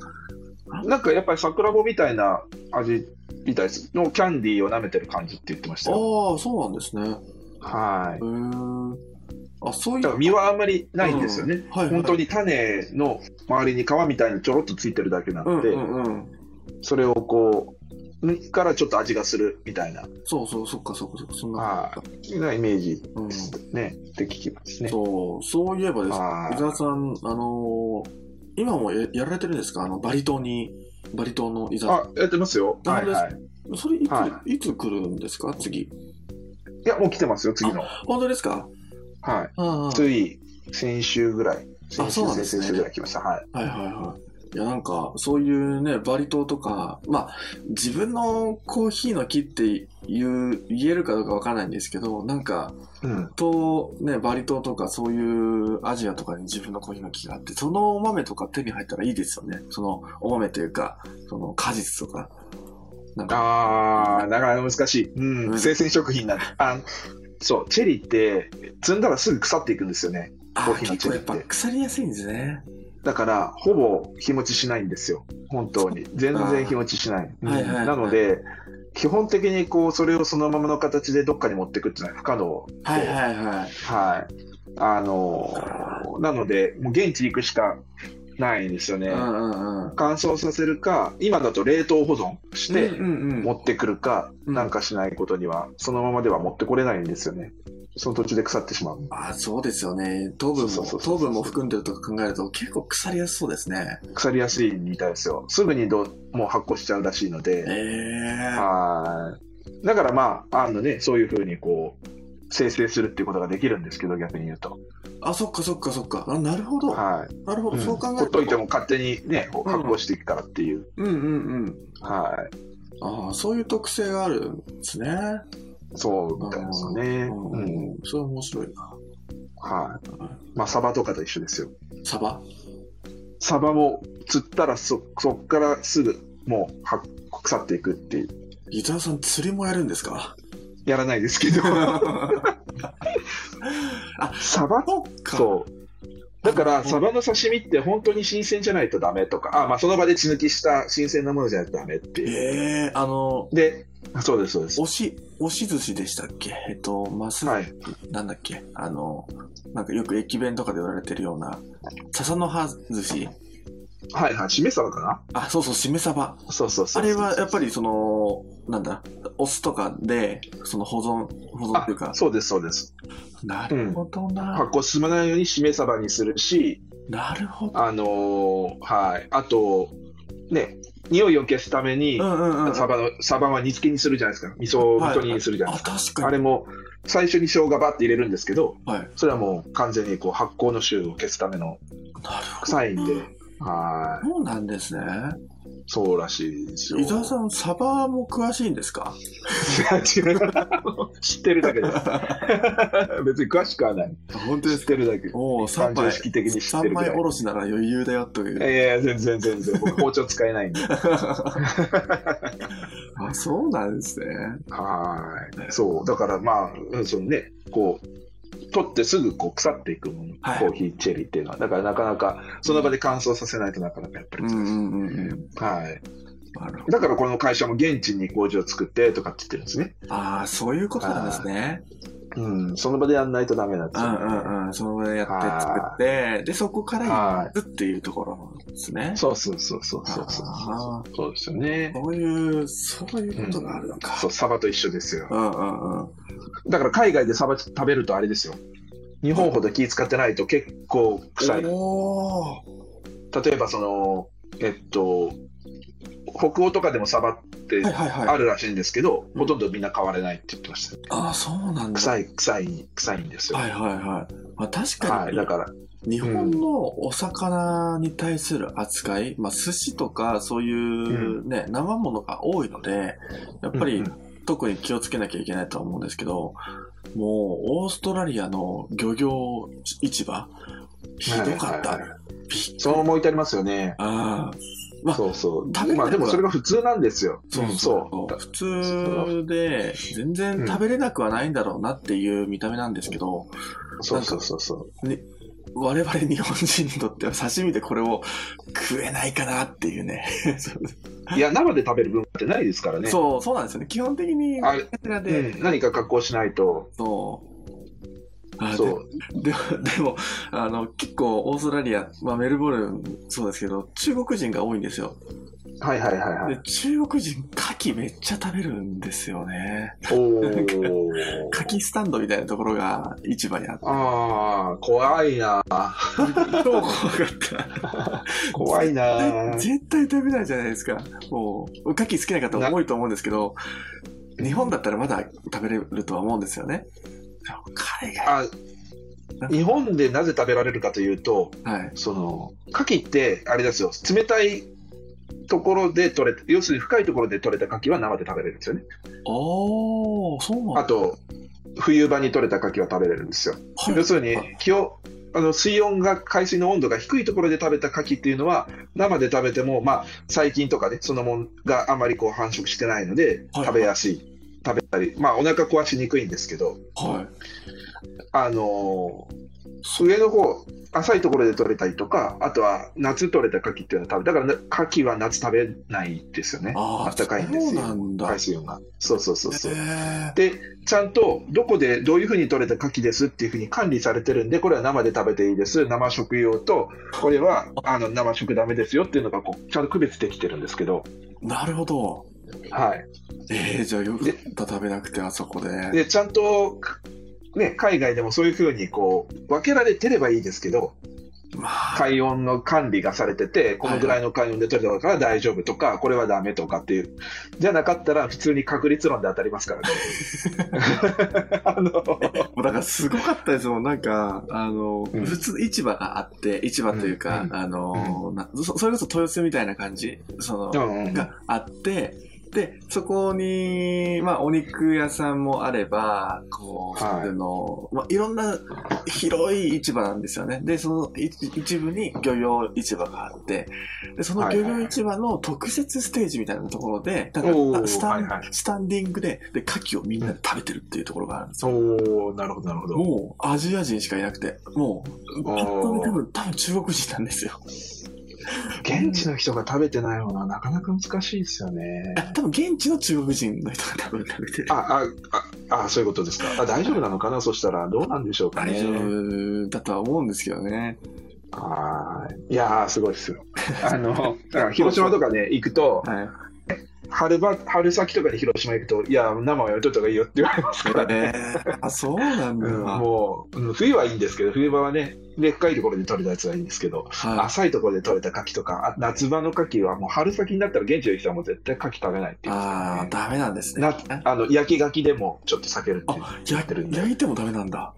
なんかやっぱり桜棒みたいな味みたいです。のキャンディーを舐めてる感じって言ってましたよ。ああ、そうなんですね。へはい。ーあ、そういう。実はあんまりないんですよね。うんはいはい本当に種の周りに皮みたいにちょろっとついてるだけなうんので、うんうん。それをこう、からちょっと味がするみたいな、そうそう、そっかそっかそっか、そんな。はい。なイメージうんですね。って聞きますね。そう、そういえばですはい伊沢さん、あのー今もややられてるんですか？あの、バリ島に、バリ島の伊沢あ、やってますよ。あはいはい。それいつ、、はいつ来るんですか？次。いや、もう来てますよ、次の。本当ですか？はい。つい先週ぐらい。先週、先々週ぐらい来ました。はい。はいはいはい。いやなんか、そういうね、バリ島とか、まあ、自分のコーヒーの木って言う、言えるかどうかわからないんですけど、なんか、うん。と、ね、バリ島とかそういうアジアとかに自分のコーヒーの木があって、そのお豆とか手に入ったらいいですよね。そのお豆というか、その果実とか。なんか、あー、なかなか難しい。う。うんん生鮮食品なんで。あそう、チェリーって、摘んだらすぐ腐っていくんですよね。あコーヒーのチェリーってぱ腐りやすいんですね。だから、ほぼ日持ちしないんですよ。本当に。全然日持ちしない。うんはいはいはいなので、基本的にこう、それをそのままの形でどっかに持っていくっていうのは不可能。はいはいはい。はい。あのーなので、もう現地に行くしかないんですよね。うんうんうん。乾燥させるか、今だと冷凍保存して持ってくるか、うんなんかしないことには、そのままでは持ってこれないんですよね。その途中で腐ってしまう。あそうですよね。糖分も、糖分も含んでるとか考えると結構腐りやすそうですね。腐りやすいみたいですよ。すぐにどもう発酵しちゃうらしいので。ええはい。だからまあ、あのね、そういうふうにこう、生成するっていうことができるんですけど、逆に言うと。あ、そっかそっかそっか。あ、なるほど。はい。なるほど。うんそう考えるほっといても勝手にね、発酵していくからっていう。うんうんうん。はい。ああ、そういう特性があるんですね。そうみたいですよね。ううん。ん。それは面白いな。はい。まあ、サバとかと一緒ですよ。サバ？サバも釣ったらそ、そっからすぐもうは腐っていくっていう。伊沢さん釣りもやるんですか？やらないですけど。あ、サバ？そっか。そう。だから、あサバの刺身って本当に新鮮じゃないとダメとか、あ、まあ、その場で血抜きした新鮮なものじゃないとダメっていう。ええあの、で、そうです、そうです。押し、押し寿司でしたっけ？えっと、マス、はい。なんだっけ？あの、なんかよく駅弁とかで売られてるような、笹の葉寿司はいはい。しめ鯖かな？あ、そうそう、しめ鯖。そうそうそう。あれはやっぱりその、なんだ、お酢とかで、その保存、保存っていうかあ、そうです、そうです。なるほどな。発酵進まないようにしめ鯖にするし、なるほど。あのーはい。あと、ね、匂いを消すためにう、んうんうん。サバの、サバは煮付けにするじゃないですか。味噌、はい味噌煮にするじゃないあ、ですか。確かに。あれも、最初に生姜バッて入れるんですけど、はい。それはもう完全にこう発酵の臭を消すための臭いんで、はど。そうなんですね。い。そうらしいですよ。伊沢さん、サバも詳しいんですか？知ってるだけです。別に詳しくはない。知っ本当ですか？てるだけ。おお、三枚的に知って三るぐらい。枚おろしなら余裕だよという。いやいや、全然全然。僕包丁使えないんで。あ、そうなんですね。はい。そう。だからまあ、うんそのね、こう、取ってすぐこう腐っていくもの、はいコーヒーチェリーっていうのは。だからなかなか、その場で乾燥させないとなかなかやっぱり難しい。うんうんうんうん。はい。だからこの会社も現地に工場を作ってとかって言ってるんですね。ああ、そういうことなんですね。うん。その場でやんないとダメなんですよ、うんうんうん。その場でやって作って、で、そこからは行くっていうところなんですね。そうそうそうそうそうそう。そうですよね。そういう、そういうことがあるのか。そう、サバと一緒ですよ。うんうんうん。だから海外でサバ食べるとあれですよ。日本ほど気使ってないと結構臭い。例えばその、えっと、北欧とかでもサバってはいはいはい。あるらしいんですけど、ほとんどみんな買われないって言ってました。ああ、そうなんだ。臭い、臭い、臭いんですよ。はいはいはい。まあ、確かに、はい、だから、日本のお魚に対する扱い、まあ、寿司とかそういうね、生ものが多いので、やっぱりうん特に気をつけなきゃいけないとは思うんですけど、もうオーストラリアの漁業市場、ひどかった。はいはいそう思いてありますよね。ああ、まあそうそう。食べまあでもそれが普通なんですよ。そううんそう。普通で、全然食べれなくはないんだろうなっていう見た目なんですけど、そうそうそうそう。我々日本人にとっては刺身でこれを食えないかなっていうね。いや、生で食べる文化ってないですからね。そう、そうなんですよね。基本的に、あ何か加工しないと。そう。あそう。ででも、でも、あの、結構オーストラリア、まあメルボルンそうですけど、中国人が多いんですよ。はいはいはいはでい。、中国人、牡蠣めっちゃ食べるんですよね。おー。牡蠣スタンドみたいなところが市場にあって。ああ、怖いな。超怖かった。怖いな。絶対食べないじゃないですか。もう、牡蠣好きな方多いと思うんですけど、日本だったらまだ食べれるとは思うんですよね。海外、あ日本でなぜ食べられるかというと、はい。その、牡蠣って、あれですよ、冷たいところで取れ要するに深いところで取れた牡蠣は生で食べれるんですよね。おー、そうなんだ。あと、冬場に取れた牡蠣は食べれるんですよ。はい要するに、気を、あの、水温が、海水の温度が低いところで食べた牡蠣っていうのは、生で食べても、まあ、細菌とかね、そのもんがあまりこう繁殖してないので、はい食べやすい。食べたり、まあ、お腹壊しにくいんですけど、はい。あのー上の方、浅いところで取れたりとか、あとは夏取れた牡蠣っていうのは食べ、だから、ね、牡蠣は夏食べないですよね。あー暖かいんですそうよ。海水温が。そうそうそうそう。へで、ちゃんとどこでどういうふうに取れた牡蠣ですっていうふうに管理されてるんで、これは生で食べていいです、生食用と、これはあの生食ダメですよっていうのがこうちゃんと区別できてるんですけど、ーなるほど。はい。えー、じゃあよかった食べなくてあそこで。で、ちゃんと、ね、海外でもそういうふうにこう分けられてればいいですけど、まあ、海温の管理がされてて、このぐらいの海温で取れたから大丈夫とか、これはダメとかっていう。じゃなかったら普通に確率論で当たりますからね。あの、もうだからすごかったですもん。なんか、あの、うん普通市場があって、市場というか、うんあの、なそ、それこそ豊洲みたいな感じ、その、うんうんがあって、で、そこに、まあ、お肉屋さんもあれば、こう、はいの、まあ、いろんな広い市場なんですよね。で、そのい一部に漁業市場があって、で、その漁業市場の特設ステージみたいなところで、だからおースタン、はいはいスタンディングで、で、牡蠣をみんなで食べてるっていうところがあるんですよ。おーなるほど、なるほど。もう、アジア人しかいなくて、もう、パッと見多分、多分中国人なんですよ。現地の人が食べてないものはなかなか難しいですよね。多分、現地の中国人の人が多分食べてる。あ、あ、あ、あそういうことですか。あ大丈夫なのかな？そしたら、どうなんでしょうかね。大丈夫だとは思うんですけどね。はい。いやー、すごいですよ。あの、広島とかね、行くと、はい。春場、春先とかで広島行くと、いや、生はやめといた方がいいよって言われますからね。えー、あ、そうなんだ。うん、もう、うん冬はいいんですけど、冬場はね、でっかいところで取れたやつはいいんですけど、はい。浅いところで取れた牡蠣とか、あ夏場の牡蠣はもう春先になったら現地の人はもう絶対牡蠣食べないっていう、ああ、ダメなんですね。なあの焼き牡蠣でもちょっと避けるっていうあ、やってるんで焼いてもダメなんだ。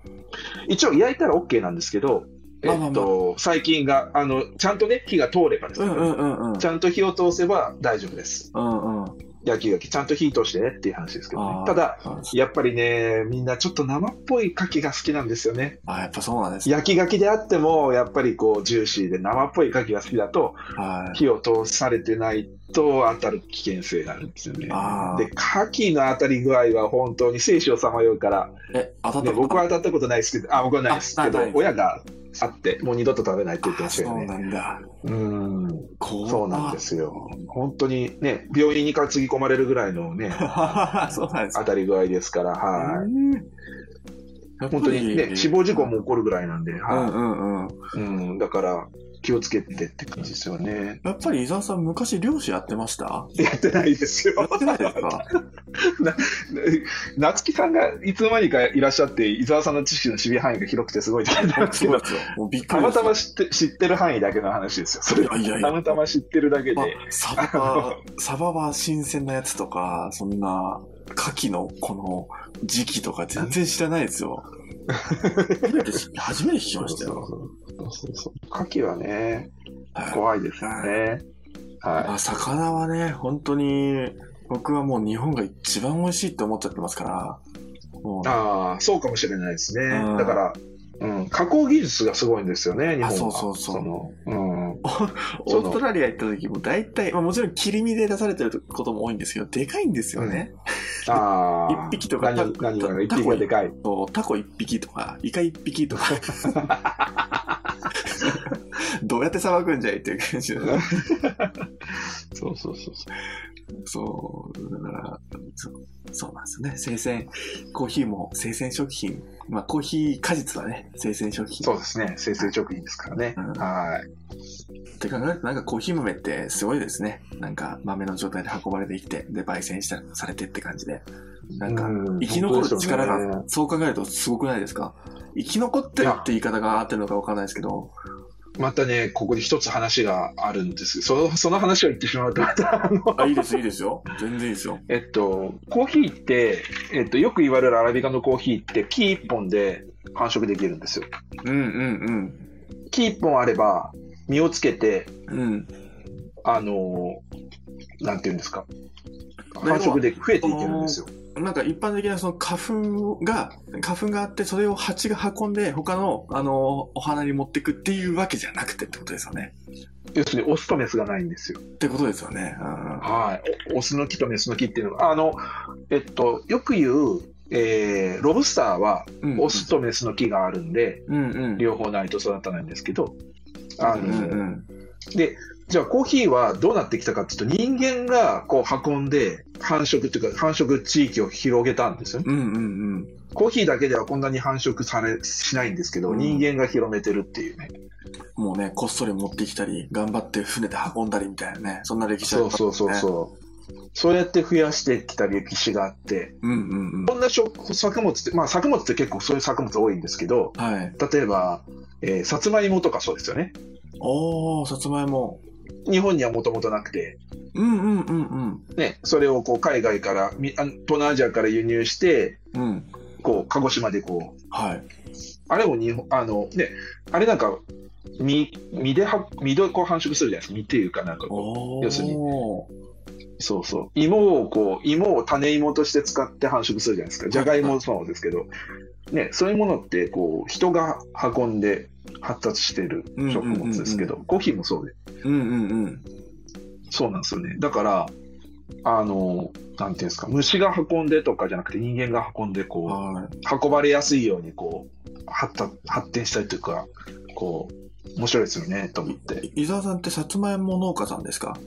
一応焼いたら OK なんですけど、えっと、細菌が、あの、ちゃんとね、火が通ればですね、うんうんうんうん。ちゃんと火を通せば大丈夫です。うんうん。焼き牡蠣、ちゃんと火通してねっていう話ですけどね。ただ、あやっぱりね、みんなちょっと生っぽい牡蠣が好きなんですよね。あ、やっぱそうなんですね。焼き牡蠣であっても、やっぱりこう、ジューシーで生っぽい牡蠣が好きだと、はい。火を通されてないと当たる危険性があるんですよねで、牡蠣の当たり具合は本当に生死をさまようから、え、当たった僕は当たったことないですけど、あ、僕はないですけど親があって、もう二度と食べないって言ってましたよね。なんだ。うん、こそうなんですよ。本当にね、病院に担ぎ込まれるぐらいのね、あ そうなんです当たり具合ですから、はい。本当にね、死亡事故も起こるぐらいなんで、うんはうんうん。い。うん、だから、気をつけてって感じですよね。やっぱり伊沢さん昔漁師やってました？やってないですよ。やってないですか？夏木さんがいつの間にかいらっしゃって、伊沢さんの知識の守備範囲が広くてすごいと思うんですけどたまたま知って知ってる範囲だけの話ですよ。それはいやいやいやたまたま知ってるだけでま。あ、サバは、サバは新鮮なやつとか、そんな、牡蠣のこの時期とか全然知らないですよ。初めて知初めて聞きましたよ。そうそうそう。牡蠣はね、はい怖いですよね。はあ魚はね、本当に、僕はもう日本が一番美味しいって思っちゃってますから。ああ、そうかもしれないですね。うんだから、うん、加工技術がすごいんですよね、日本は。あそうそうそうのうん。う、オーストラリア行った時も大体、まあ、もちろん切り身で出されてることも多いんですけど、でかいんですよね。ああ。一匹とか何た何が一た匹がでかい。そうタコ一匹とか、イカ一匹とか。どうやってさばくんじゃいっていう感じで。そうそうそうそう。そう、だから、そうそうなんですよね。生鮮、コーヒーも生鮮食品。まあ、コーヒー果実はね、生鮮食品。そうですね。生成食品ですからね。うんはい。って考えると、なんかコーヒー豆ってすごいですね。なんか豆の状態で運ばれてきて、で、焙煎したされてって感じで。なんか、うん生き残る力が、そう考えるとすごくないですか？生き残ってるって言い方が合ってるのかわかんないですけど、またね、ここで一つ話があるんですその、その話を言ってしまうと、また、あの、あ、いいです、いいですよ。全然いいですよ。えっと、コーヒーって、えっと、よく言われるアラビカのコーヒーって、木一本で繁殖できるんですよ。うんうん木一本あれば、実をつけて、うん。うん。あの、なんていうんですか。繁殖で増えていけるんですよ。なんか一般的なその花粉が、花粉があって、それを蜂が運んで、他の、あの、お花に持っていくっていうわけじゃなくてってことですよね。要するに、オスとメスがないんですよ。ってことですよね。うんはい。おオスの木とメスの木っていうのが、あの、えっと、よく言う、えー、ロブスターは、うん。オスとメスの木があるんで、うんうん。両方ないと育たないんですけど、あの、うんうんで、じゃあコーヒーはどうなってきたかっていうと、人間がこう運んで繁殖っていうか、繁殖地域を広げたんですよね。うんうんうん。コーヒーだけではこんなに繁殖され、しないんですけど、うん人間が広めてるっていうね。もうね、こっそり持ってきたり、頑張って船で運んだりみたいなね、そんな歴史ありますそうそうそうそう。そうやって増やしてきた歴史があって、うんうんうん。こんな食作物って、まあ作物って結構そういう作物多いんですけど、はい。例えば、えーさつまいもとかそうですよね。おー、さつまいも。日本にはもともとなくて、うんうんうんね、それをこう海外から、みあ東南アジアから輸入して、うん。うん。こう、鹿児島でこう、はい。あれも日本、あの、ね、あれなんか、実、実では、実でこう繁殖するじゃないですか。実っていうかなんかこおー。要するにう、そうそう。芋をこう、芋を種芋として使って繁殖するじゃないですか。じゃがいももそうですけど、ね、そういうものって、こう、人が運んで発達してる食物ですけど、コーヒーもそうで。うんうんうん。そうなんですよね。だから、あの、なんていうんですか、虫が運んでとかじゃなくて人間が運んで、こう、はい。運ばれやすいようにこう発達発展したりというかこう面白いですよねと思って伊沢さんってさつまいも農家さんですか？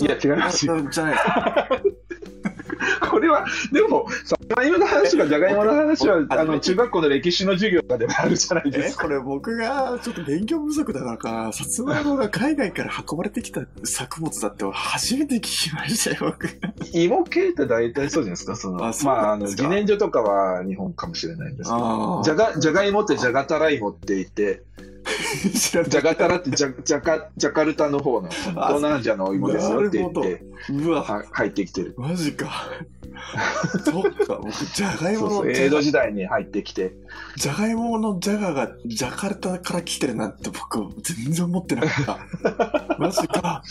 いや違いますじゃない。これはでもさつまいもの話とかじゃがいもの話はああの中学校の歴史の授業とかでもあるじゃないでえ、すか。これ僕がちょっと勉強不足だからか、さつまいもが海外から運ばれてきた作物だって初めて聞きましたよ、僕。芋系って大体そうじゃないですかそのあそうまああの自然薯とかは日本かもしれないんですけど。あじゃがじゃがいもってじゃがたらいもって言って知らない。ジャガタラってジャジャカジャカルタの方の東南アジアのお芋ですよって言ってうわ、は入ってきてる。マジか。そっか、僕、じゃがいの、江戸時代に入ってきて。じゃがいものジャガがジャカルタから来てるなんて僕、全然思ってなかった。マジか。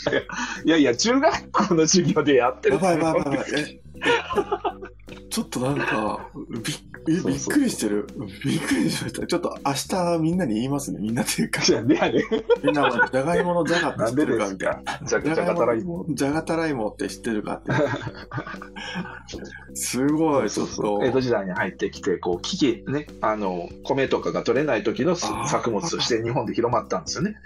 いやいや、中学校の授業でやってるやばいやばいやばい ちょっとなんか、びっびっくりしてる。びっくりしました。ちょっと明日みんなに言いますね。みんなっていうか。いやねやねみんな、じゃがいものジャガって知ってるかみたいな。ジャジャガタラ芋。じゃがたらいもって知ってるかって。すごい、ちょっと。江戸時代に入ってきて、こう、危機、ね、あの、米とかが取れない時の作物として日本で広まったんですよね。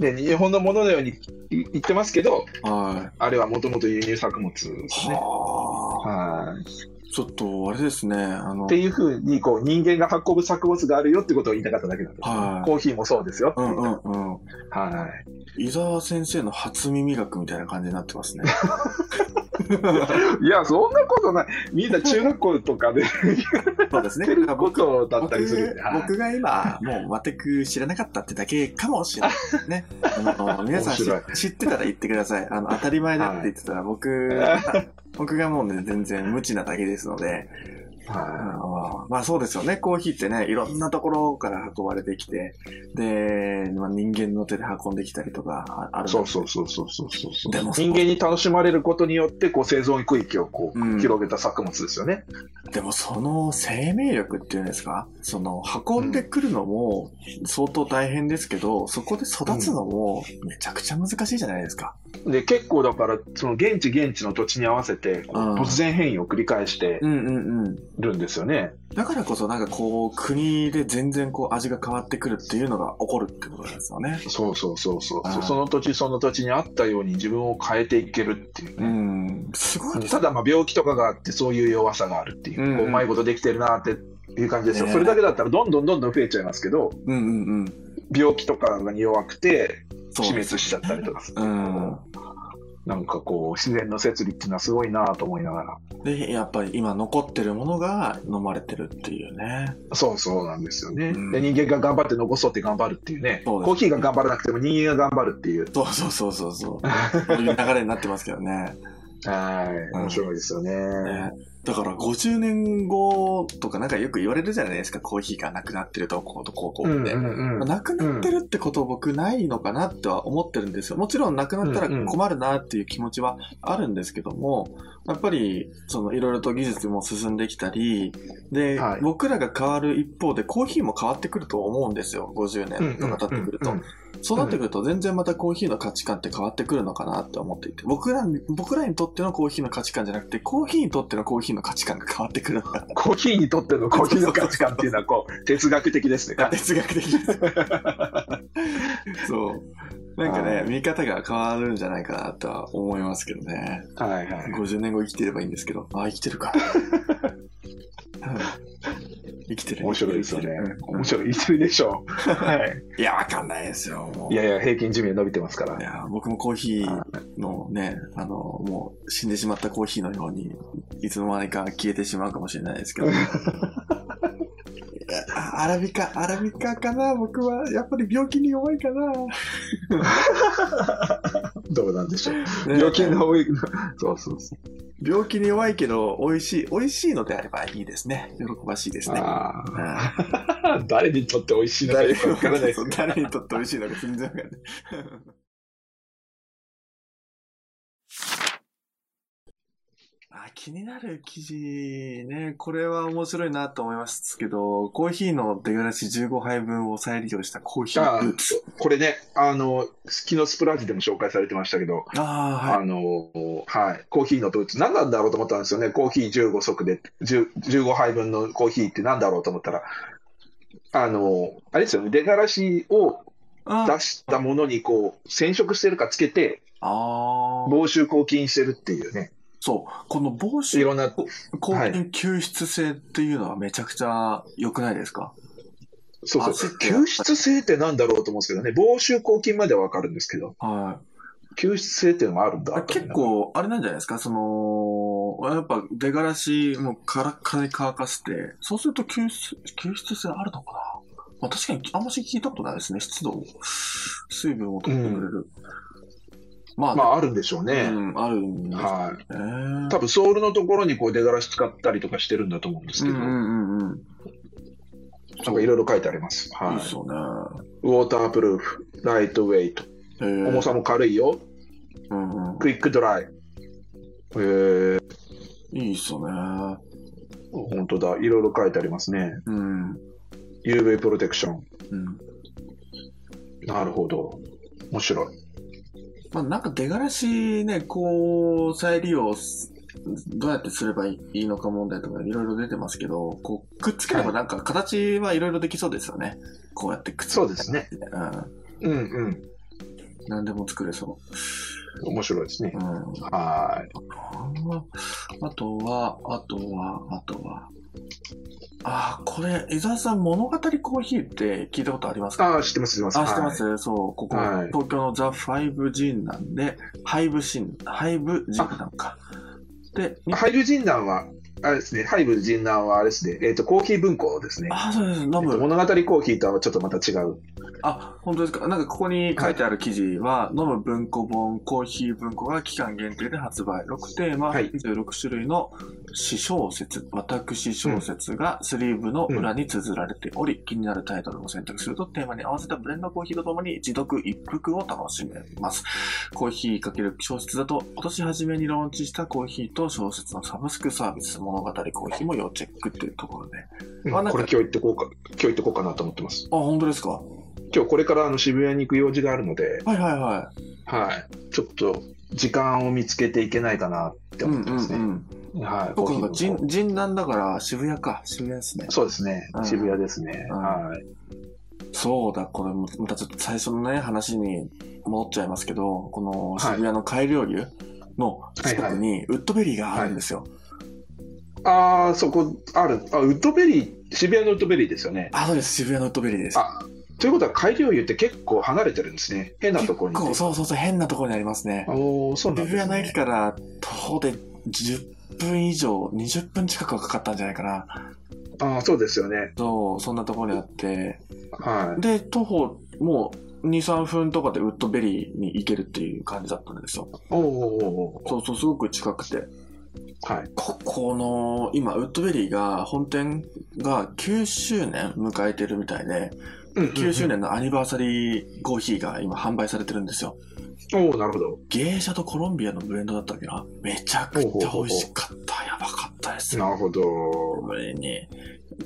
で、日本のもののようにい言ってますけど、はあれはもともと輸入作物ですい。ね。はい。ちょっと、あれですね。あの、っていうふうに、こう、人間が運ぶ作物があるよってことを言いたかっただけなんです。はいコーヒーもそうですよう。んうんうん。はい。伊沢先生の初耳学みたいな感じになってますね。いや、そんなことない。みんな中学校とかで そうですねることだったりする。僕が今、もう全く知らなかったってだけかもしれないですね。あの皆さん知ってたら言ってください。あの、当たり前だって言ってたら僕、僕がもうね、全然無知なだけですので、まあそうですよね。コーヒーってね、いろんなところから運ばれてきて、で、まあ、人間の手で運んできたりとかあ。るそうそうそうそうそうそうそう。でも人間に楽しまれることによって、こう、生存区域をこう、うん広げた作物ですよね。でもその生命力っていうんですか？その運んでくるのも相当大変ですけど、そこで育つのもめちゃくちゃ難しいじゃないですか。で、結構だから、その現地現地の土地に合わせて、突然変異を繰り返してうんうんうん。るんですよね。だからこそなんかこう国で全然こう味が変わってくるっていうのが起こるってことですよね。そうそうそうそうその土地その土地に合ったように自分を変えていけるっていううね。ん。すごいですただまあ病気とかがあってそういう弱さがあるっていう、うんうんこううまいことできてるなっていう感じですよ、ねそれだけだったらどんどんどんどん増えちゃいますけどうんうんうん。病気とかが弱くて死滅しちゃったりとかするうん。なんかこう自然の摂理っていうのはすごいなと思いながらで、やっぱり今残ってるものが飲まれてるっていうね。そうそうなんですよね、うんで人間が頑張って残そうって頑張るっていうねそうコーヒーが頑張らなくても人間が頑張るっていうそうそうそうそうそう。そういう流れになってますけどね。はい。面白いですよね、ね。だから50年後とかなんかよく言われるじゃないですか、コーヒーがなくなってるとこうとこうこうって。なくなってるってこと僕ないのかなっては思ってるんですよ。もちろんなくなったら困るなっていう気持ちはあるんですけども、やっぱり、そのいろいろと技術も進んできたり、で、はい。僕らが変わる一方でコーヒーも変わってくると思うんですよ。50年とか経ってくると。そうなってくると全然またコーヒーの価値観って変わってくるのかなって思っていて、僕らに、僕らにとってのコーヒーの価値観じゃなくて、コーヒーにとってのコーヒーの価値観が変わってくるのかな。コーヒーにとってのコーヒーの価値観っていうのはこう哲学的ですね。哲学的です。そう。なんかね、はい見方が変わるんじゃないかなとは思いますけどね。はいはい。50年後生きてればいいんですけど、あ、生きてるか。う ん生きてる。面白いですよねうん。面白い。でしょう。はい。いや、わかんないですよ。いやいや、平均寿命伸びてますからい。や、僕もコーヒーのね、あの、もう死んでしまったコーヒーのように、いつの間にか消えてしまうかもしれないですけど。アラビカ、アラビカかな僕は、やっぱり病気に弱いかな、どうなんでしょう。ね病気の多い。そうそうそう。病気に弱いけど、美味しい、美味しいのであればいいですね。喜ばしいですね。誰にとって美味しいのかよくわからないです。誰にとって美味しいのか全然わかんない。気になる記事ね。これは面白いなと思いますけど、コーヒーの出がらし15杯分を再利用したコーヒーブーツ。これね、あの、昨日スプラージでも紹介されてましたけど、ああ、はい。あの、はい、コーヒーのブーツ、何なんだろうと思ったんですよね。コーヒー15足で、10 15杯分のコーヒーって何だろうと思ったら、あの、あれですよね、出がらしをあ出したものにこう、染色してるかつけて、あー、防臭抗菌してるっていうね、そう。この防い止ろんな、抗はい。菌吸湿性っていうのはめちゃくちゃ良くないですか？そうそう、汗ってやっぱり。吸湿性ってなんだろうと思うんですけどね、防臭抗菌まではわかるんですけど、はい。吸湿性っていうのもあるんだ。結構、あれなんじゃないですか？その、やっぱ出がらしもうカラッカラに乾かして、そうすると吸湿、吸湿性あるのかまあ、確かにあんまし聞いたことないですね。湿度、水分を取ってくれる。まあ、まあ、あるんでしょううね。ん、あるんですね。はい。多分ソールのところにこう出がらし使ったりとかしてるんだと思うんですけど、うんうんうんうん。なんかいろいろ書いてあります。はいい。いですよね。ウォータープルーフ、ライトウェイト、重さも軽いよ、うんうん。クイックドライ。えー、いいっすよね。本当だ。いろいろ書いてありますね。うん。UV プロテクション。うん。なるほど。面白い。まあ、なんか出がらしね、こう、再利用す、どうやってすればいいのか問題とかいろいろ出てますけど、こう、くっつければなんか形はいろいろできそうですよね。こうやってくっつけてそうですね。うん。うんうん。何でも作れそ面白いですねう。う。ん。はい。あとは、あとは、あとは。ああ、これ、伊沢さん、物語コーヒーって聞いたことありますか？ああ、知ってます、知ってます。あ、知ってまはいす、そう、ここ、はい東京のザ・ファイブジンなんで、ハイブシン、ハイブジンなんか。で、にハイブジンナンは、あれですね、ハイブジンナンはあれですね、えっ、と、コーヒー文庫ですね。あ、そうです、飲えっとむ。物語コーヒーとはちょっとまた違う。あ、本当ですか？なんかここに書いてある記事は、飲む文庫本、コーヒー文庫が期間限定で発売。6テーマ、はい26種類の詩小説、私小説がスリーブの裏に綴られており、気になるタイトルを選択するとテーマに合わせたブレンドコーヒーとともに自読一服を楽しめます。コーヒー×小説だと、今年初めにローンチしたコーヒーと小説のサブスクサービス、物語コーヒーも要チェックっていうところで。うんあなんかこれ今日行ってこうか、今日行ってこうかなと思ってます。あ、本当ですか？今日これからあの渋谷に行く用事があるので、はいはいははい。ちょっと時間を見つけていけないかなって思ってますね。うん。はい。そうか、そうか、コーヒー文庫人、人南だから渋谷か。渋谷ですね。そうですねうん。渋谷ですね。うんはい。そうだ、これ、またちょっと最初のね、話に戻っちゃいますけど、この渋谷の改良湯の近くにウッドベリーがあるんですよ。ああ、そこ、ある。あ、ウッドベリー、渋谷のウッドベリーですよね。あ、そうです、渋谷のウッドベリーです。あ、ということは改良湯って結構離れてるんですね。変なところに。結構、そうそうそう、変なところにありますね。おーそうなんです渋谷の駅ね。から徒歩で10分以上、20分近くはかかったんじゃないかな。ああ、そうですよね。そう、そんなところにあって、はい。で、徒歩、もう、2、3分とかでウッドベリーに行けるっていう感じだったんですよ。おーおそうそう、すごく近くて。はい。ここの、今、ウッドベリーが、本店が9周年迎えてるみたいで、9周年のアニバーサリーコーヒーが今販売されてるんですよ。おおなるほど。ゲーシャとコロンビアのブレンドだったっけなめちゃくちゃ美味しかった。やばかったです。なるほど。これに、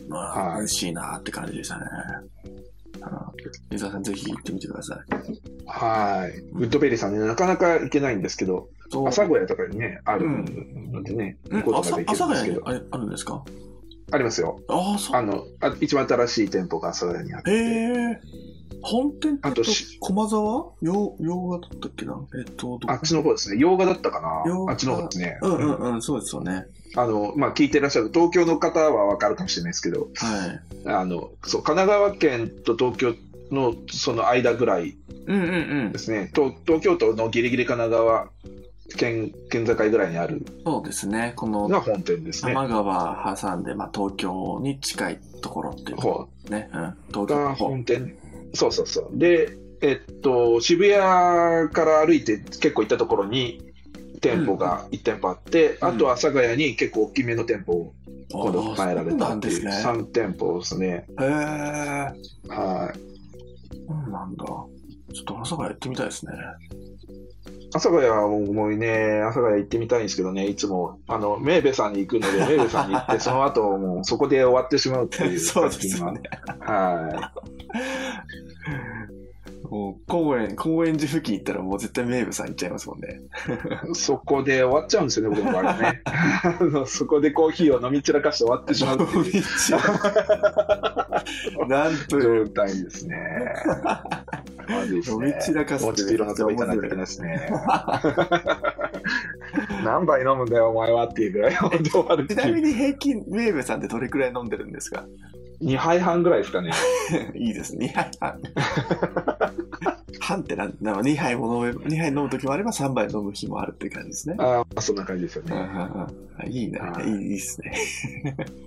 まあ、はい美味しいなって感じでしたね。伊沢さんぜひ行ってみてください。はい。ウッドベリーさんね、なかなか行けないんですけど、そう阿佐ヶ谷とかにね、あるのでね、うん行くことができ朝るんですけど。ヶ谷にあれあるんですか？ありますよ。ああ、そう。あの、あ一番新しい店舗が阿佐ヶ谷にあって。へえ。本店ってあとし駒沢？洋洋画だったっけな？えっと、あっちの方ですね。洋画だったかなあっちの方ですね。うんうんうん、そうですよね。あの、まあ、聞いてらっしゃる東京の方はわかるかもしれないですけど、はい。あの、そう、神奈川県と東京のその間ぐらいうんうんうんで。すね。東東京都のギリギリ神奈川県、県境ぐらいにあるそうですね。この、のが本店ですね。多摩川挟んで、まあ、東京に近いところっていうね。うん。東京の方。本店。そうそうそう。で、えっと、渋谷から歩いて結構行ったところに、店舗が1店舗あって、うんあと阿佐ヶ谷に結構大きめの店舗を今度変えられたっていうんですね。3店舗ですね。へえ。はい。そうなんだ。ちょっと朝から行ってみたいですね。阿佐ヶ谷はもうね、阿佐ヶ谷行ってみたいんですけどね、いつも、あの、メーベさんに行くので、メーベさんに行って、その後、もうそこで終わってしまうっていう そうですよね。は もう、公園、高円寺付近行ったらもう絶対メーブさん行っちゃいますもんね。い。そこで終わっちゃうんですよね、僕の場合はね。あのそこでコーヒーを飲み散らかして終わってしまうっていうなんという状態ですね。ですね。散らかすもうちょっといろんなとこ行かないといけないですね。何杯飲むんだよ、お前はっていうぐらい本当。ちなみに平均、メーブさんってどれくらい飲んでるんですか？2杯半ぐらいですかね。いいですね。2杯半。半ってなんだろう、2杯も飲む、2杯飲む時もあれば3杯飲む日もあるっていう感じですね。ああ、そんな感じですよね。いいな、はいいい、いいっすね。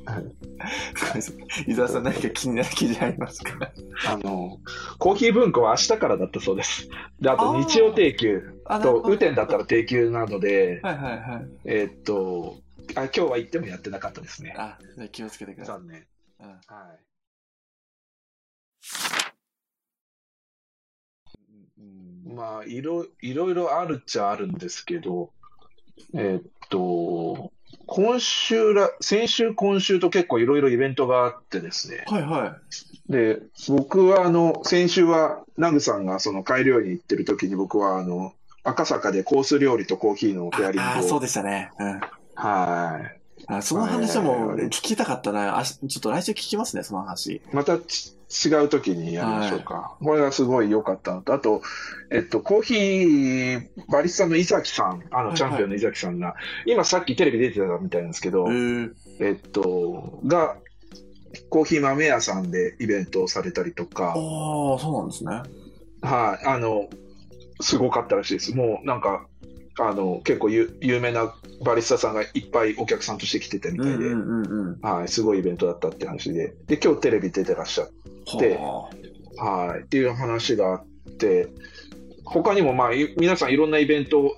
はい 伊沢さん何か気になる記事ありますか？あの、コーヒー文庫は明日からだったそうです。で、あと日曜定休あと、雨天だったら定休なので、はいはいはい。えーっと、あ今日は行ってもやってなかったですね。あ気をつけてください。残念。うんはい。うんまあ、いろ、いろいろあるっちゃあるんですけど、えーっと、今週ら、先週、今週と結構いろいろイベントがあってですね。はいはい。で、僕はあの、先週は、ナグさんがその買い料理に行ってる時に僕はあの、赤坂でコース料理とコーヒーのペアリンああ、そうグを。でしたね。うん。はい。あその話もはい聞きたかったな。あしちょっと来週聞きますね、その話。またち違う時にやりましょうか。これがすごい良かったのと、あと、えっと、コーヒー、バリスタの伊崎さん、あの、はいはいチャンピオンの伊崎さんが、今さっきテレビ出てたみたいなんですけど、えー、えっと、が、コーヒー豆屋さんでイベントをされたりとか、ああ、そうなんですね。はい、あの、すごかったらしいです。もうなんか、あの、結構有有名なバリスタさんがいっぱいお客さんとして来てたみたいで、うんうんうんうん。はい、すごいイベントだったって話で、で、今日テレビ出てらっしゃでははい、っていう話があって、他にもまあ、い皆さんいろんなイベントを、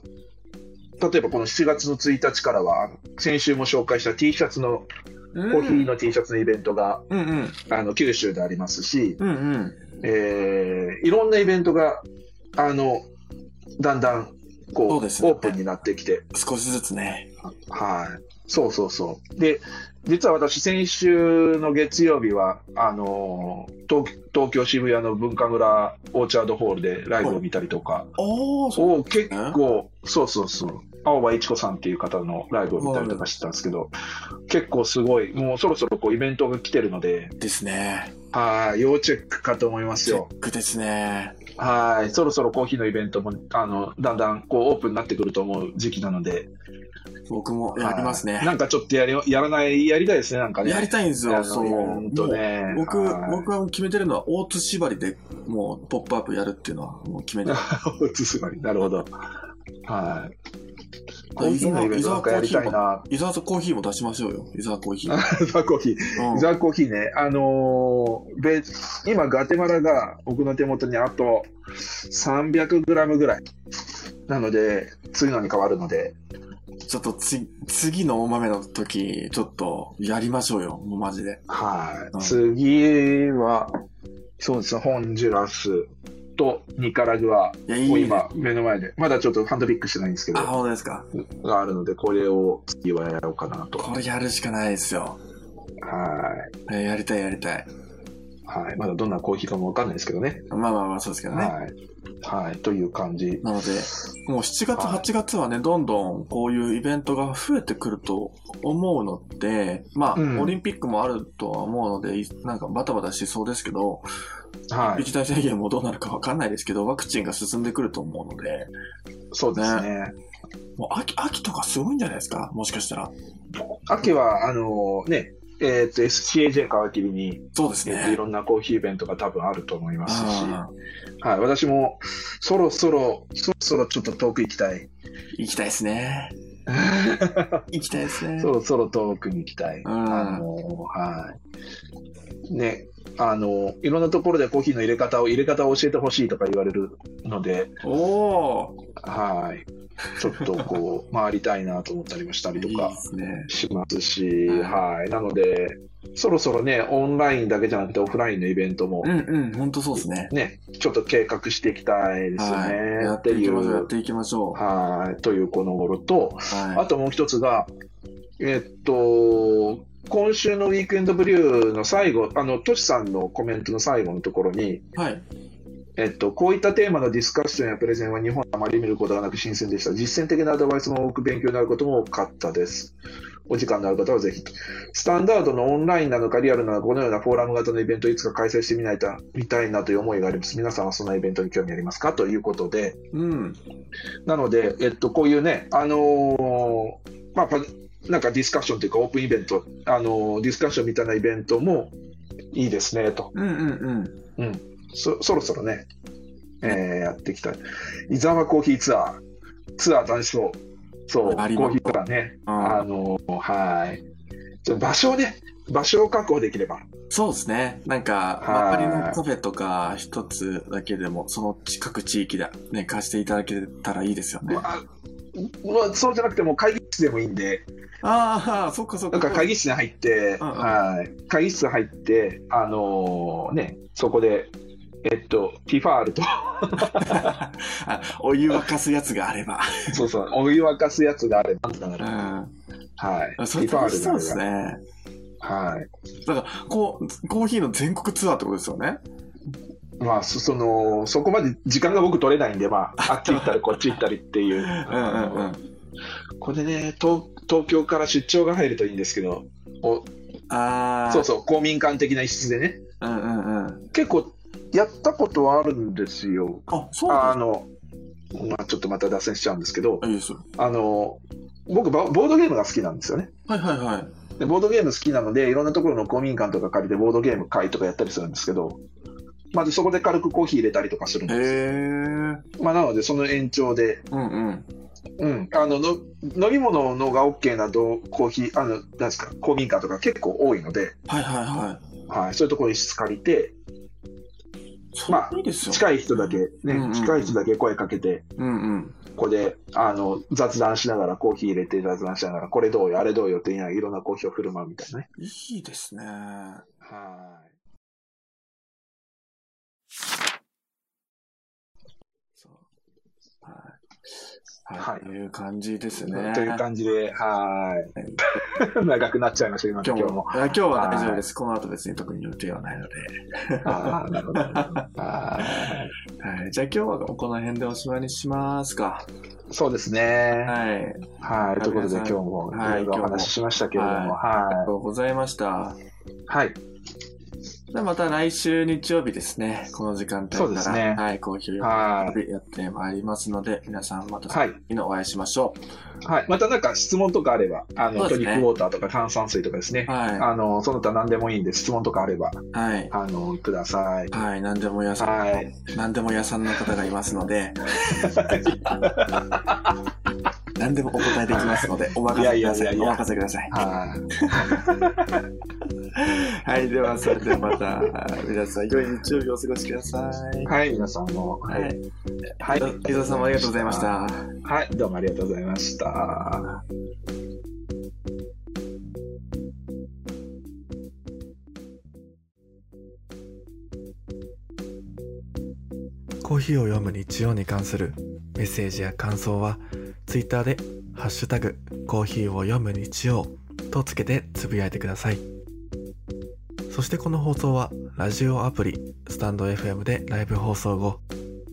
例えばこの7月の1日からは、先週も紹介した T シャツの、あ。コーヒーの T シャツのイベントが、うんうん。あの、九州でありますし、うんうん。えーいろんなイベントが、あの、だんだん、こう、ねオープンになってきて、少しずつね。はい。そうそうそう。で、実は私、先週の月曜日は、あのー東、東京渋谷の文化村オーチャードホールでライブを見たりとか、ああ、そう。を結構、そうそうそう、青葉一子さんっていう方のライブを見たりとかしてたんですけど、結構すごい、もうそろそろこうイベントが来てるので、ですね。はい、要チェックかと思いますチェよ。ックですね。はい、そろそろコーヒーのイベントも、あの、だんだんこうオープンになってくると思う時期なので、僕もやりますね。はいなんかちょっとやり、やらない、やりたいですね、なんかね。やりたいんですよ、そう。イベントね僕、はい僕は決めてるのは、大津縛りでもう、ポップアップやるっていうのは、もう決めてる。つまり、なるほど。はい。コあーヒーのイベントなんかやりたいな。伊沢とコーヒーも出しましょうよ、伊沢コーヒー。伊沢コーヒー。うん伊沢コーヒーね。あのーべ今、ガテマラが僕の手元にあと 300g ぐらい。なので、次のに変わるので、ちょっとつ次の大豆の時、ちょっとやりましょうよ、もうマジで。はい。うん次は、そうですね、ホンジュラスとニカラグア、いや、いいね。もう今、目の前で、まだちょっとハンドピックしてないんですけどあ、、本当ですか。があるので、これを次はやろうかなと。これやるしかないですよ。はい。えやりたいやりたい。はい。まだどんなコーヒーかもわかんないですけどね。まあまあまあ、そうですけどね。はい。はい。という感じ。なので、もう7月、はい8月はね、どんどんこういうイベントが増えてくると思うので、まあ、うんオリンピックもあるとは思うので、いなんかバタバタしそうですけど、はい。一大宣言もどうなるかわかんないですけど、ワクチンが進んでくると思うので、そうですね。もう秋、秋とかすごいんじゃないですか？もしかしたら。秋は、あのね、えっ、と、SCAJ 皮切りに、そうですえーといね。ろんなコーヒーイベントが多分あると思いますし、あはい。私も、そろそろ、そろそろちょっと遠く行きたい。ー行きたいですね。行きたいですね。そろそろ遠くに行きたい。んあのはい。ね、あの、いろんなところでコーヒーの入れ方を、入れ方を教えてほしいとか言われるので、おーはい。ちょっとこう、回りたいなと思ったりもしたりといいか。しますし、うんはい。なので、そろそろね、オンラインだけじゃなくてオフラインのイベントもうんうん、本当そうですね。ね、ちょっと計画していきたいですよはい。ね。やっていきましょう、やっていきましょう。はい。というこの頃と、はい。あともう一つが、えっと、今週のウィークエンドブリューの最後、あの、トシさんのコメントの最後のところに、はい。えっと、こういったテーマのディスカッションやプレゼンは日本であまり見ることがなく新鮮でした。実践的なアドバイスも多く勉強になることも多かったです。お時間のある方はぜひ。スタンダードのオンラインなのかリアルなのか、このようなフォーラム型のイベントをいつか開催してみないと、みたいなという思いがあります。皆さんはそんなイベントに興味ありますか？ということで、うん。なので、えっと、こういうね、あのーまあ、パなんかディスカッションというか、オープンイベント、あのーディスカッションみたいなイベントもいいですね、と。うんうんうん。うん。そそろそろね、えーやってきた。伊沢コーヒーツアー。ツアー楽しそう。そう、コーヒーツアーね。うんあの、はい。ちょ場所をね、場所を確保できれば。そうですね。なんか、はい周りのカフェとか一つだけでも、その近く地域でね、貸していただけたらいいですよね。まあ、まあ、そうじゃなくても会議室でもいいんで、ああ、そっかそっか。なんか会議室に入って、うんうんはい。会議室入って、あのね、そこで、えっと、ティファールと、あ お湯沸かすやつがあれば。そうそう、お湯沸かすやつがあれば、だかうら、ん。はい。あそれティファ楽しそうですね。ば。はい。だから、こう、コーヒーの全国ツアーってことですよね？まあ、そその、そこまで時間が僕取れないんで、まあ、あっち行ったり こっち行ったりっていう。うんうんうん。これでね東、東京から出張が入るといいんですけど、おああ。そうそう、公民館的な一室でね、うんうんうん。結構やったことはあるんですよ。あ、そうあの、まあ、ちょっとまた脱線しちゃうんですけど、あ、いい。あの、僕、ボボードゲームが好きなんですよね。はいはいはい。でボードゲーム好きなので、いろんなところの公民館とか借りてボードゲーム会とかやったりするんですけど、まずそこで軽くコーヒー入れたりとかするんへです。まあ、なので、その延長で、うんうん。うん、あのの飲み物のが OK などコーヒー、あの、なんですか、公民館とか結構多いので、はいはいはい。はい、そういうところに室借りて、まあ。近い人だけ、ね、うんうん近い人だけ声かけて、うんうん。ここであの雑談しながら、コーヒー入れて雑談しながら、これどうよ、あれどうよって言いながら、いろんなコーヒーを振る舞うみたいなね。いいですね。はそう。はい。はいはい。という感じですい。ね。という感じで、はい。長くなっちゃいましたけど、今日今日も。今日は大丈夫です。この後別に特に予定はないので。ああ、なるほど。は はい。じゃあ今日はこの辺でおしまいにしますか。い。そうですね。はい。はい。ということで、今日もいろいろお話ししましたけれども、ありがはとうございました。い。はい。ではまた来週日曜日ですね。この時間帯から。そうですねはい。コーヒーをはやってまいりますので、皆さんまたはい次のお会いしましょはい。またなんか質問とかあれば、あの、ねトニックウォーターとか炭酸水とかですねう。。はあの、その他何でもいいんで、質問とかあれば、い。はい。あの、ください。はい。何でも屋さん、はい。何でも屋さんの方がいますので、何でもお答えできますので、お任せください。お任せください。はい。はい。では、それではまた、皆さん、良い日曜日をお過ごしください。はい、皆さんも。ははいい。。はい。伊沢さんもありがとうございました。はい、どうもありがとうございました。コーヒーを読む日曜に関するメッセージや感想は、ツイッターで、ハッシュタグ、コーヒーを読む日曜とつけてつぶやいてください。そしてこの放送は、ラジオアプリ、スタンド FM でライブ放送後、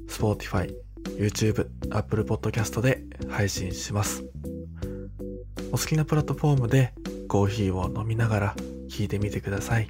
Spotify、YouTube、Apple Podcast で配信します。お好きなプラットフォームでコーヒーを飲みながら聞いてみてください。